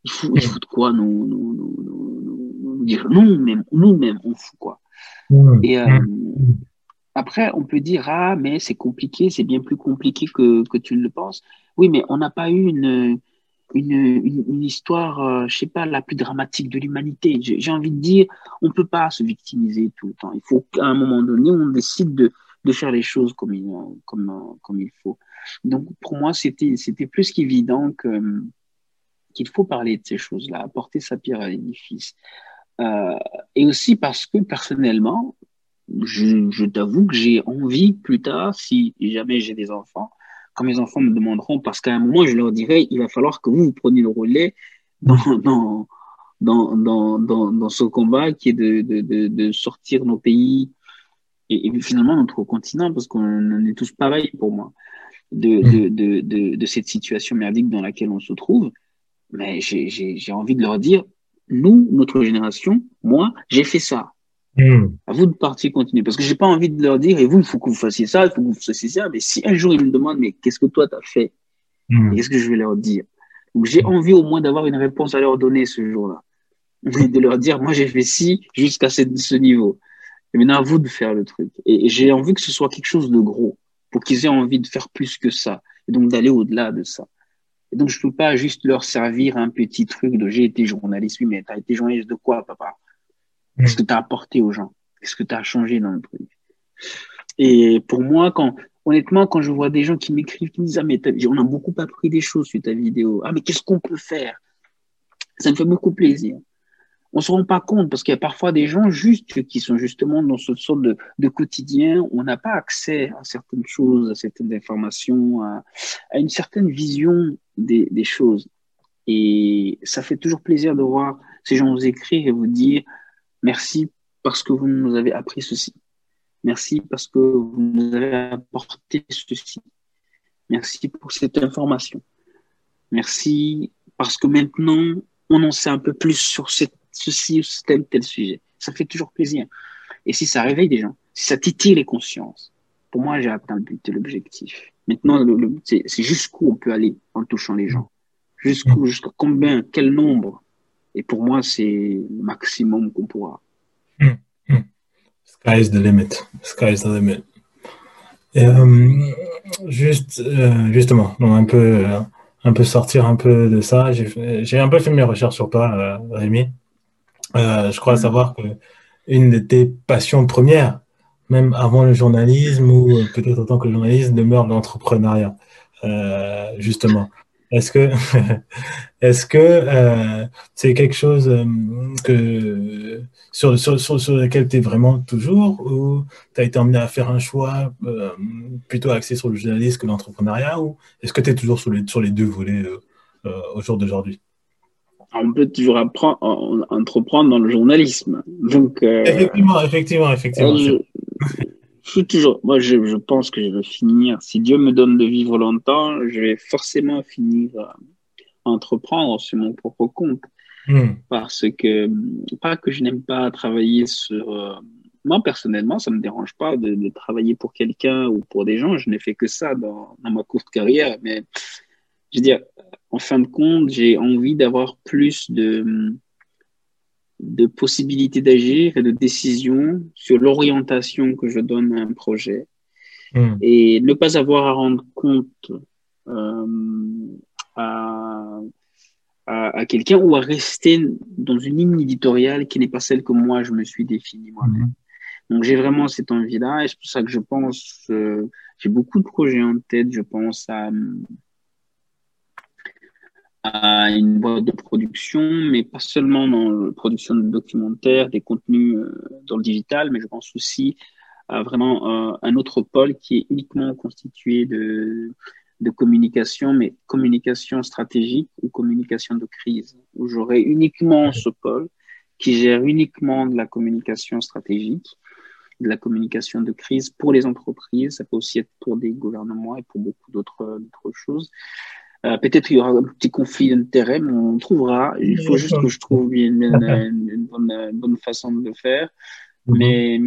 il faut, il faut de quoi nous, nous, nous, nous dire nous-mêmes, nous-mêmes, on fout quoi. Et euh, après, on peut dire, ah, mais c'est compliqué, c'est bien plus compliqué que, que tu ne le penses. Oui, mais on n'a pas eu une, une, une, histoire, euh, je sais pas, la plus dramatique de l'humanité. J'ai envie de dire, on peut pas se victimiser tout le temps. Il faut qu'à un moment donné, on décide de, de faire les choses comme il, comme, comme il faut. Donc, pour moi, c'était plus qu'évident qu'il faut parler de ces choses-là, apporter sa pierre à l'édifice. Euh, et aussi parce que personnellement, je, je t'avoue que j'ai envie plus tard, si jamais j'ai des enfants, quand mes enfants me demanderont, parce qu'à un moment, je leur dirai, il va falloir que vous, vous preniez le relais dans, dans, dans, dans, dans, ce combat qui est de, de, de, sortir nos pays et, finalement notre continent, parce qu'on est tous pareils pour moi, de, mmh. de, de, de, cette situation merdique dans laquelle on se trouve. Mais j'ai envie de leur dire, nous, notre génération, moi, j'ai fait ça. Hmm. À vous de partir continuer. Parce que j'ai pas envie de leur dire, et vous, il faut que vous fassiez ça, il faut que vous fassiez ça. Mais si un jour ils me demandent, mais qu'est-ce que toi t'as fait? Hmm. Qu'est-ce que je vais leur dire? Donc j'ai hmm. envie au moins d'avoir une réponse à leur donner ce jour-là. De leur dire, moi j'ai fait ci jusqu'à ce, ce, niveau. Et maintenant à vous de faire le truc. Et, j'ai envie que ce soit quelque chose de gros pour qu'ils aient envie de faire plus que ça. Et donc d'aller au-delà de ça. Et donc je peux pas juste leur servir un petit truc de j'ai été journaliste. Oui, mais t'as été journaliste de quoi, papa? Qu'est-ce que tu as apporté aux gens? Qu'est-ce que tu as changé dans le truc? Et pour moi, quand honnêtement, quand je vois des gens qui m'écrivent, qui me disent Ah, mais on a beaucoup appris des choses sur ta vidéo. Ah, mais qu'est-ce qu'on peut faire? Ça me fait beaucoup plaisir. On se rend pas compte parce qu'il y a parfois des gens juste qui sont justement dans ce sorte de, de quotidien. On n'a pas accès à certaines choses, à certaines informations, à, à une certaine vision des, des, choses. Et ça fait toujours plaisir de voir ces gens vous écrire et vous dire Merci parce que vous nous avez appris ceci. Merci parce que vous nous avez apporté ceci. Merci pour cette information. Merci parce que maintenant, on en sait un peu plus sur ceci ou tel tel sujet. Ça fait toujours plaisir. Et si ça réveille des gens, si ça titille les consciences, pour moi, j'ai atteint le but et l'objectif. Maintenant, c'est jusqu'où on peut aller en touchant les gens? Jusqu'où, jusqu'à combien, quel nombre? Et pour moi, c'est le maximum qu'on pourra. Hmm. Hmm. Sky is the limit. Sky is the limit. Euh, juste, euh, justement, un peu, un peu sortir un peu de ça. J'ai un peu fait mes recherches sur toi, euh, Rémi. je crois hmm. savoir que une de tes passions premières, même avant le journalisme ou peut-être autant que le journalisme, demeure l'entrepreneuriat, justement. Est-ce que, est-ce que euh, c'est quelque chose euh, que, sur, sur, sur, lequel tu es vraiment toujours ou tu as été emmené à faire un choix euh, plutôt axé sur le journalisme que l'entrepreneuriat ou est-ce que tu es toujours sur les, sur les deux volets au jour d'aujourd'hui? On peut toujours apprendre, entreprendre dans le journalisme. Donc, effectivement, effectivement, effectivement je toujours, moi, je, je, pense que je vais finir. Si Dieu me donne de vivre longtemps, je vais forcément finir à entreprendre sur mon propre compte. Hmm. Parce que, pas que je n'aime pas travailler sur. Euh, moi, personnellement, ça me dérange pas de, de travailler pour quelqu'un ou pour des gens. Je n'ai fait que ça dans, dans ma courte carrière. Mais, je veux dire, en fin de compte, j'ai envie d'avoir plus de de possibilités d'agir et de décision sur l'orientation que je donne à un projet hmm. et ne pas avoir à rendre compte euh, à, à, quelqu'un ou à rester dans une ligne éditoriale qui n'est pas celle que moi je me suis définie moi-même. Hmm. Donc j'ai vraiment cette envie-là et c'est pour ça que je pense, euh, j'ai beaucoup de projets en tête, je pense à à une boîte de production, mais pas seulement dans la production de documentaires, des contenus euh, dans le digital, mais je pense aussi à vraiment euh, un autre pôle qui est uniquement constitué de, de communication, mais communication stratégique ou communication de crise, où j'aurai uniquement ce pôle qui gère uniquement de la communication stratégique, de la communication de crise pour les entreprises, ça peut aussi être pour des gouvernements et pour beaucoup d'autres choses. Euh, peut-être qu'il y aura un petit conflit d'intérêts, mais on trouvera. Il faut juste que je trouve une, une, bonne, façon de le faire. Mhm. Mais,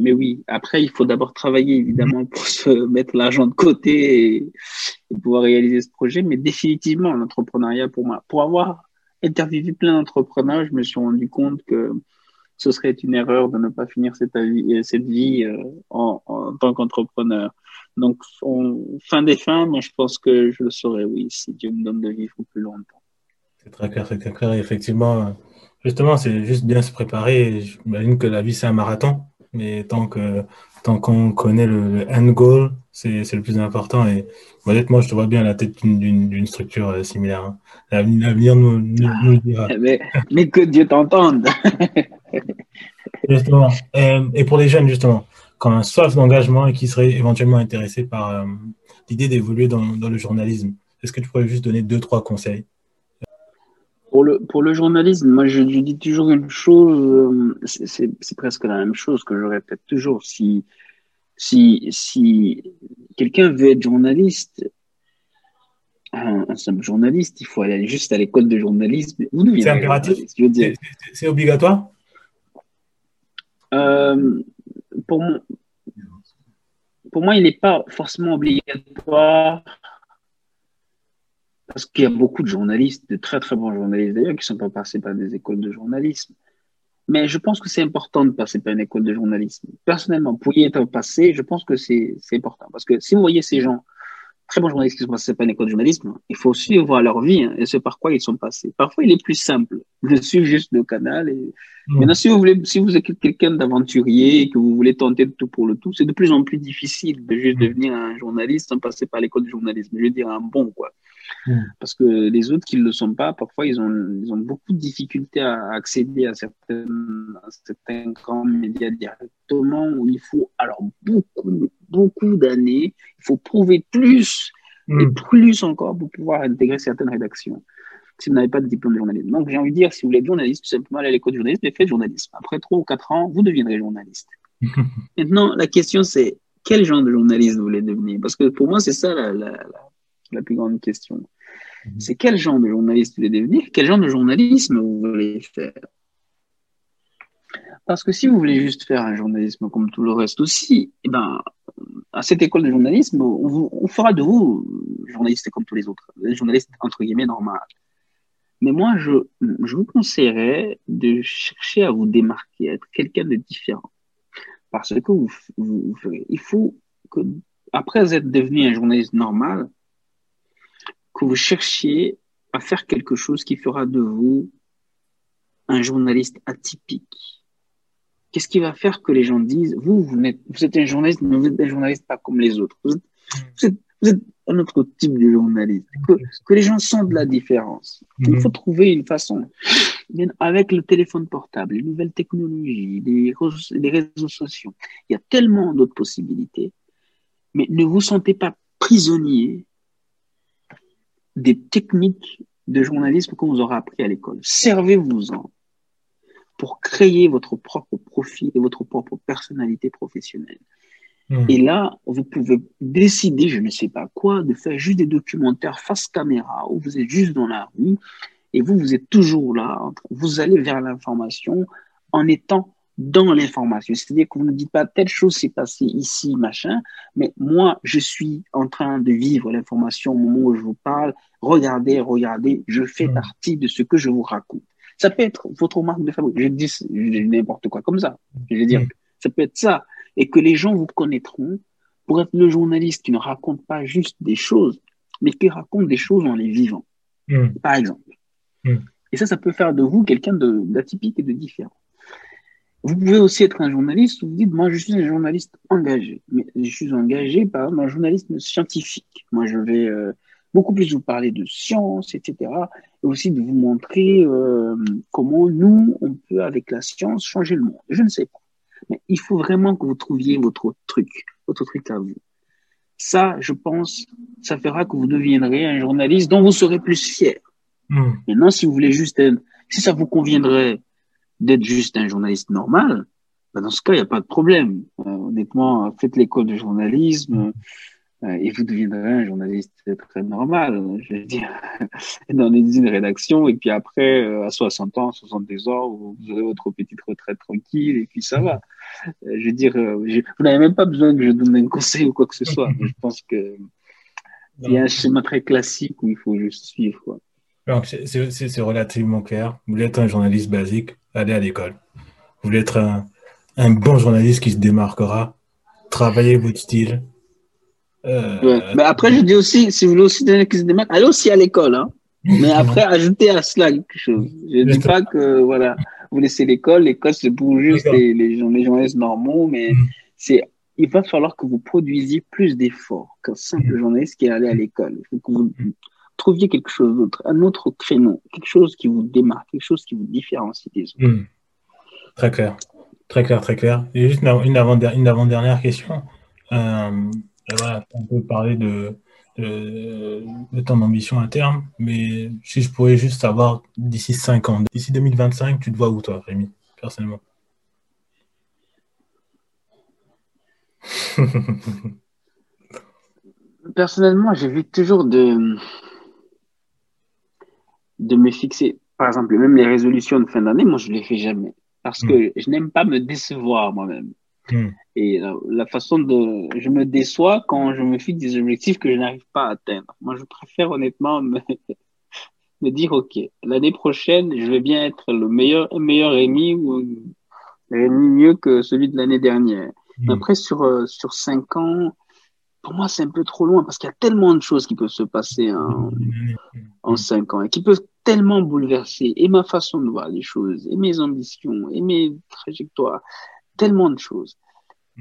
mais oui, après, il faut d'abord travailler, évidemment, pour se mettre l'argent de côté et, pouvoir réaliser ce projet. Mais définitivement, l'entrepreneuriat, pour moi, pour avoir interviewé plein d'entrepreneurs, je me suis rendu compte que ce serait une erreur de ne pas finir cette, vie, cette vie euh, en, en, tant qu'entrepreneur. Donc, fin des fins, moi, je pense que je le saurais, oui, si Dieu me donne de vivre plus longtemps. C'est très clair, c'est très clair. effectivement, justement, c'est juste bien se préparer. J'imagine que la vie, c'est un marathon, mais tant que tant qu'on connaît le, end goal, c'est le plus important. Et honnêtement, je te vois bien à la tête d'une structure euh, similaire. Hein. L'avenir nous, nous, nous, le dira. Mais, mais que Dieu t'entende. justement. Et, pour les jeunes, justement, quand un soif d'engagement et qui serait éventuellement intéressé par euh, l'idée d'évoluer dans, dans, le journalisme, est-ce que tu pourrais juste donner deux, trois conseils? Pour le, pour le journalisme, moi je, je dis toujours une chose, euh, c'est presque la même chose que je répète toujours. Si, si, si quelqu'un veut être journaliste, un, simple journaliste, il faut aller juste à l'école de journalisme. C'est impératif. C'est obligatoire? Euh, pour, moi, il n'est pas forcément obligatoire parce qu'il y a beaucoup de journalistes, de très très bons journalistes d'ailleurs, qui ne sont pas passés par des écoles de journalisme. Mais je pense que c'est important de passer par une école de journalisme. Personnellement, pour y être passé, je pense que c'est important. Parce que si vous voyez ces gens très bons journalistes qui sont passés par une école de journalisme, il faut suivre leur vie hein, et ce par quoi ils sont passés. Parfois, il est plus simple de suivre juste le canal. Et... Mmh. Maintenant, si vous voulez, si vous êtes quelqu'un d'aventurier et que vous voulez tenter de tout pour le tout, c'est de plus en plus difficile de juste mmh. devenir un journaliste sans passer par l'école de journalisme. Je veux dire un bon, quoi. Mmh. Parce que les autres qui ne le sont pas, parfois, ils ont, ils ont beaucoup de difficultés à accéder à, certaines, à certains grands médias directement où il faut alors beaucoup, beaucoup d'années. Il faut prouver plus et hmm. plus encore pour pouvoir intégrer certaines rédactions si vous n'avez pas de diplôme de journalisme. Donc, j'ai envie de dire, si vous voulez être journaliste, tout simplement allez à l'école de journalisme et faites journalisme. Après trois ou quatre ans, vous deviendrez journaliste. Maintenant, la question, c'est quel genre de journaliste vous voulez devenir? Parce que pour moi, c'est ça la, la, la, plus grande question. Hmm. C'est quel genre de journaliste vous voulez devenir? Quel genre de journalisme vous voulez faire? Parce que si vous voulez juste faire un journalisme comme tout le reste aussi, eh ben, à cette école de journalisme, on, fera de vous journaliste comme tous les autres, journaliste entre guillemets normal. Mais moi, je, je vous conseillerais de chercher à vous démarquer, à être quelqu'un de différent. Parce que vous, vous, ferez. Il faut que, après être devenu un journaliste normal, que vous cherchiez à faire quelque chose qui fera de vous un journaliste atypique qu'est-ce qui va faire que les gens disent, vous, vous êtes, vous êtes un journaliste, mais vous êtes un journaliste pas comme les autres. Vous êtes, vous êtes, un autre type de journaliste. Que, que, les gens sentent la différence. Il mhm. faut trouver une façon. Avec le téléphone portable, les nouvelles technologies, les, les réseaux sociaux, il y a tellement d'autres possibilités. Mais ne vous sentez pas prisonnier des techniques de journalisme qu'on vous aura appris à l'école. Servez-vous-en pour créer votre propre profil et votre propre personnalité professionnelle. Hmm. Et là, vous pouvez décider, je ne sais pas quoi, de faire juste des documentaires face caméra où vous êtes juste dans la rue et vous, vous êtes toujours là. Vous allez vers l'information en étant dans l'information. C'est-à-dire que vous ne dites pas telle chose s'est passée ici, machin, mais moi, je suis en train de vivre l'information au moment où je vous parle. Regardez, regardez, je fais hmm. partie de ce que je vous raconte. Ça peut être votre marque de fabrique. Je dis n'importe quoi comme ça. Je veux dire, mm. ça peut être ça. Et que les gens vous connaîtront pour être le journaliste qui ne raconte pas juste des choses, mais qui raconte des choses en les vivant. Mm. Par exemple. Mm. Et ça, ça peut faire de vous quelqu'un d'atypique et de différent. Vous pouvez aussi être un journaliste où vous dites, moi, je suis un journaliste engagé. Mais je suis engagé par un journalisme scientifique. Moi, je vais euh, beaucoup plus vous parler de science, etc. Et aussi de vous montrer euh, comment nous, on peut, avec la science, changer le monde. Je ne sais pas. Mais il faut vraiment que vous trouviez votre truc, votre truc à vous. Ça, je pense, ça fera que vous deviendrez un journaliste dont vous serez plus fier. Hmm. Maintenant, si vous voulez juste être, si ça vous conviendrait d'être juste un journaliste normal, ben dans ce cas, il n'y a pas de problème. Euh, honnêtement, faites l'école de journalisme, et vous deviendrez un journaliste très normal, je veux dire, dans une rédaction, et puis après, euh, à 60 ans, 62 ans, vous aurez votre petite retraite tranquille, et puis ça va. Euh, je veux dire, vous n'avez même pas besoin que je donne un conseil ou quoi que ce soit. Je pense que il y a un schéma très classique où il faut juste suivre. C'est relativement clair. Vous êtes un journaliste basique, allez à l'école. Vous voulez être un, un bon journaliste qui se démarquera, travailler votre style. Euh, Mais après, je dis aussi, si vous voulez aussi donner se démarque, allez aussi à l'école. Hein. Mais après, ajoutez à cela quelque chose. Je ne dis pas que voilà, vous laissez l'école, l'école c'est pour juste les, les, les journalistes normaux, mais mm. c'est il va falloir que vous produisiez plus d'efforts qu'un simple mm. journaliste qui est allé à l'école. Il faut que vous mm. trouviez quelque chose d'autre, un autre créneau, quelque chose qui vous démarque, quelque chose qui vous différencie des autres. Très clair. Très clair, très clair. Et juste une avant-dernière question. Euh, voilà, on peut parler de, de, ton ambition à terme, mais si je pourrais juste savoir d'ici 5 ans, d'ici 2025, tu te vois où toi, Rémi, personnellement? Personnellement, j'évite toujours de, de me fixer. Par exemple, même les résolutions de fin d'année, moi, je ne les fais jamais parce hmm. que je n'aime pas me décevoir moi-même. Hmm. Et la, façon de... Je me déçois quand je me fixe des objectifs que je n'arrive pas à atteindre. Moi, je préfère honnêtement me, me dire, OK, l'année prochaine, je vais bien être le meilleur, meilleur Rémi ou Rémi mieux que celui de l'année dernière. Hmm. Après, sur, euh, sur cinq ans, pour moi, c'est un peu trop loin parce qu'il y a tellement de choses qui peuvent se passer en, en cinq ans et qui peuvent tellement bouleverser et ma façon de voir les choses, et mes ambitions, et mes trajectoires, tellement de choses.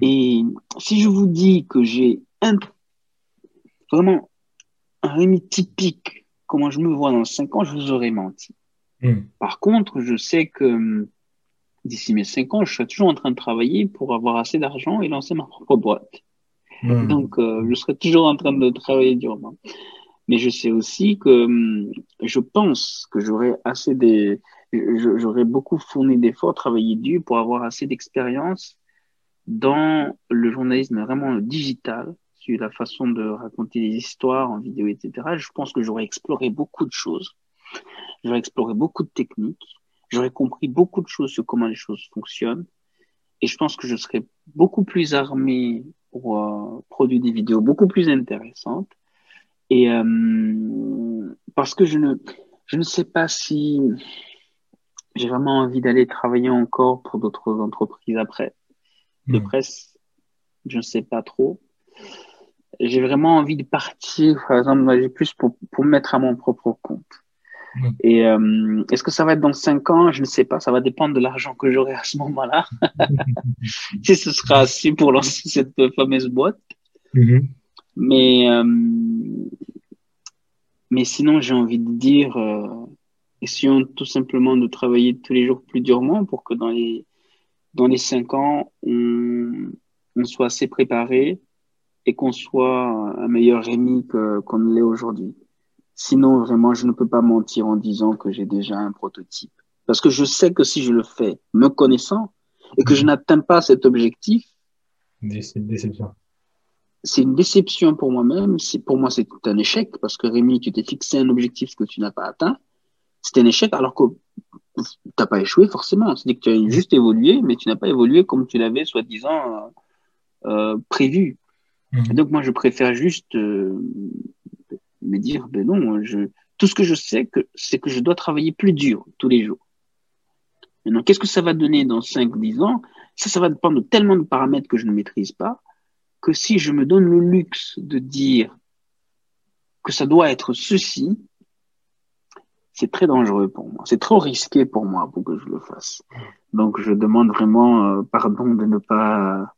Et si je vous dis que j'ai un, vraiment un Rémi typique, comment je me vois dans cinq ans, je vous aurais menti. Hmm. Par contre, je sais que hum, d'ici mes cinq ans, je serai toujours en train de travailler pour avoir assez d'argent et lancer ma propre boîte. Hmm. Donc, euh, je serai toujours en train de travailler durement mais je sais aussi que hum, je pense que j'aurais assez des, j'aurais beaucoup fourni d'efforts, travaillé dur pour avoir assez d'expérience dans le journalisme vraiment digital, sur la façon de raconter des histoires en vidéo, etc. Je pense que j'aurais exploré beaucoup de choses. J'aurais exploré beaucoup de techniques. J'aurais compris beaucoup de choses sur comment les choses fonctionnent. Et je pense que je serais beaucoup plus armé pour euh, produire des vidéos beaucoup plus intéressantes et euh, parce que je ne, je ne sais pas si j'ai vraiment envie d'aller travailler encore pour d'autres entreprises après. De hmm. presse, je ne sais pas trop. J'ai vraiment envie de partir, par exemple, j'ai plus pour, pour mettre à mon propre compte. Hmm. Et euh, est-ce que ça va être dans cinq ans? Je ne sais pas. Ça va dépendre de l'argent que j'aurai à ce moment-là. si ce sera assez pour lancer cette fameuse boîte. Hmm. Mais, euh, mais sinon, j'ai envie de dire, euh, essayons tout simplement de travailler tous les jours plus durement pour que dans les, dans les cinq ans, on, on soit assez préparé et qu'on soit un meilleur Rémi qu'on l'est aujourd'hui. Sinon, vraiment, je ne peux pas mentir en disant que j'ai déjà un prototype. Parce que je sais que si je le fais, me connaissant, et que je mhm. n'atteins pas cet objectif, c'est déception c'est une déception pour moi-même. Pour moi, c'est un échec parce que Rémi, tu t'es fixé un objectif que tu n'as pas atteint. C'est un échec alors que tu n'as pas échoué forcément. C'est-à-dire que tu as juste évolué, mais tu n'as pas évolué comme tu l'avais soi-disant euh, euh prévu. Mmh. Donc moi, je préfère juste euh, me dire, ben non, je, tout ce que je sais, c'est que je dois travailler plus dur tous les jours. Maintenant, qu'est-ce que ça va donner dans 5 10 ans? Ça, ça va dépendre de tellement de paramètres que je ne maîtrise pas que si je me donne le luxe de dire que ça doit être ceci, c'est très dangereux pour moi. C'est trop risqué pour moi pour que je le fasse. Donc, je demande vraiment euh, pardon de ne pas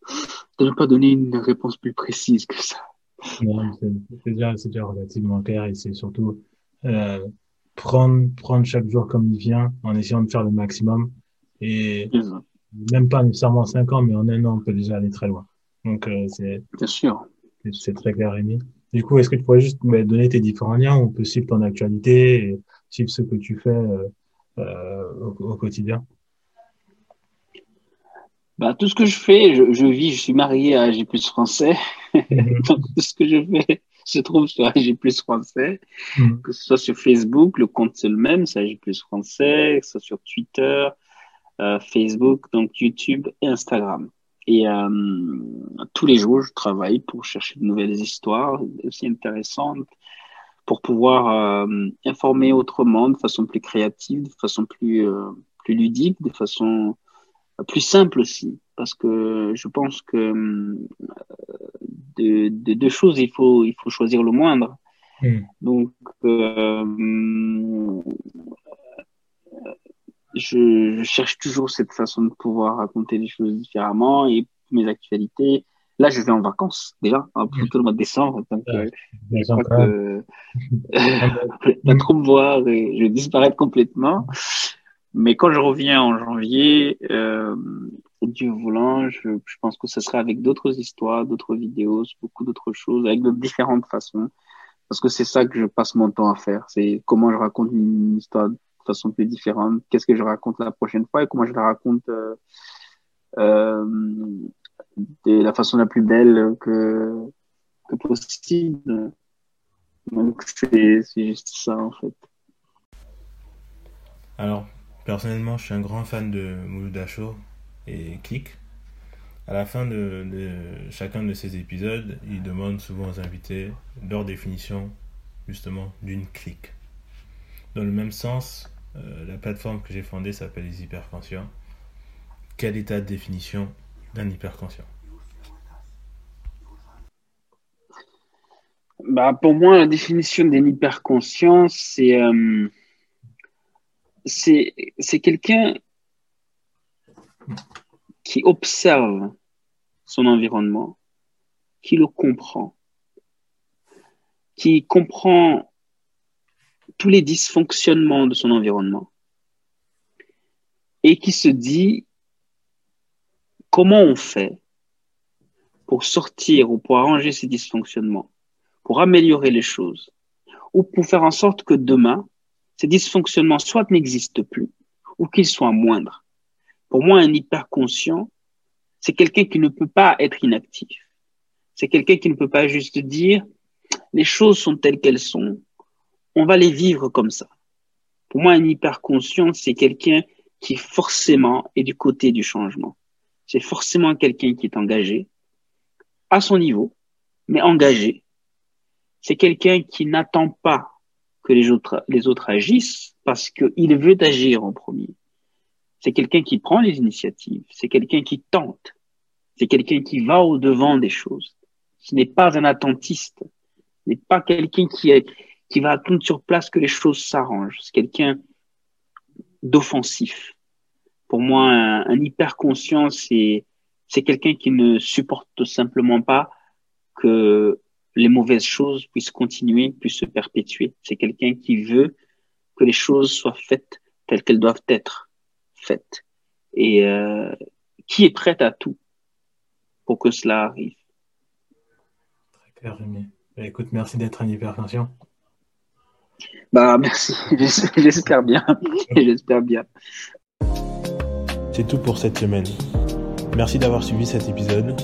de ne pas donner une réponse plus précise que ça. c'est déjà, déjà, relativement clair et c'est surtout euh, prendre prendre chaque jour comme il vient en essayant de faire le maximum et même pas nécessairement cinq ans, mais en un an, on peut déjà aller très loin. Donc, euh, c'est. Bien sûr. C'est très clair, Rémi. Du coup, est-ce que tu pourrais juste me donner tes différents liens où on peut suivre ton actualité et suivre ce que tu fais euh, euh, au, quotidien bah, tout ce que je fais, je, vis, je suis marié à G français. Mhm. Donc, tout ce que je fais se trouve sur AG français. Mhm. Que ce soit sur Facebook, le compte c'est le même, c'est AG français, que ce soit sur Twitter, Facebook, donc YouTube et Instagram. Et euh, tous les jours, je travaille pour chercher de nouvelles histoires aussi intéressantes, pour pouvoir euh, informer autrement de façon plus créative, de façon plus, euh, plus ludique, de façon plus simple aussi, parce que je pense que euh, de, deux choses, il faut, il faut choisir le moindre. Hmm. Donc, euh, je, cherche toujours cette façon de pouvoir raconter les choses différemment et mes actualités. Là, je vais en vacances déjà, hein, plutôt le mois de décembre. Donc, euh, je crois que pas trop me voir et je vais disparaître complètement. Mais quand je reviens en janvier, euh, du volant, je, je, pense que ce sera avec d'autres histoires, d'autres vidéos, beaucoup d'autres choses, avec de différentes façons. Parce que c'est ça que je passe mon temps à faire. C'est comment je raconte une histoire de façon plus différente. Qu'est-ce que je raconte la prochaine fois et comment je la raconte euh, euh, de la façon la plus belle que, que possible. Donc c'est juste ça en fait. Alors, personnellement, je suis un grand fan de Mouloud et Click. À la fin de, chacun de ces épisodes, il demande souvent aux invités leur définition justement d'une clique. Dans le même sens, euh, la plateforme que j'ai fondée s'appelle les hyperconscients. Quel état de définition d'un hyperconscient. Bah, Pour moi, la définition d'un hyperconscient, c'est euh, c'est quelqu'un qui observe son environnement, qui le comprend, qui comprend tous les dysfonctionnements de son environnement et qui se dit comment on fait pour sortir ou pour arranger ces dysfonctionnements, pour améliorer les choses ou pour faire en sorte que demain, ces dysfonctionnements soit n'existent plus ou qu'ils soient moindres? Pour moi, un hyperconscient, c'est quelqu'un qui ne peut pas être inactif. C'est quelqu'un qui ne peut pas juste dire les choses sont telles qu'elles sont, on va les vivre comme ça. Pour moi, un hyperconscient, c'est quelqu'un qui forcément est du côté du changement. C'est forcément quelqu'un qui est engagé, à son niveau, mais engagé. C'est quelqu'un qui n'attend pas que les autres, agissent parce qu'il veut agir en premier. C'est quelqu'un qui prend les initiatives, c'est quelqu'un qui tente, c'est quelqu'un qui va au devant des choses. Ce n'est pas un attentiste, ce n'est pas quelqu'un qui, qui va attendre sur place que les choses s'arrangent. C'est quelqu'un d'offensif. Pour moi, un, un hyper conscient, c'est c'est quelqu'un qui ne supporte simplement pas que les mauvaises choses puissent continuer, puissent se perpétuer. C'est quelqu'un qui veut que les choses soient faites telles qu'elles doivent être fait et euh, qui est prête à tout pour que cela arrive? Très clair, Rémi. Bah, écoute, merci d'être un hypertension. Bah merci, j'espère bien, j'espère bien. C'est tout pour cette semaine. Merci d'avoir suivi cet épisode.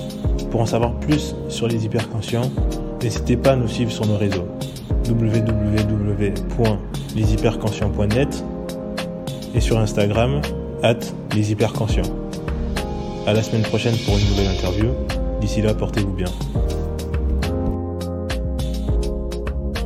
Pour en savoir plus sur les hyperconscients, n'hésitez pas à nous suivre sur nos réseaux www.leshyperconscients.net et sur Instagram hâte les hyperconscients. À la semaine prochaine pour une nouvelle interview. D'ici là, portez-vous bien.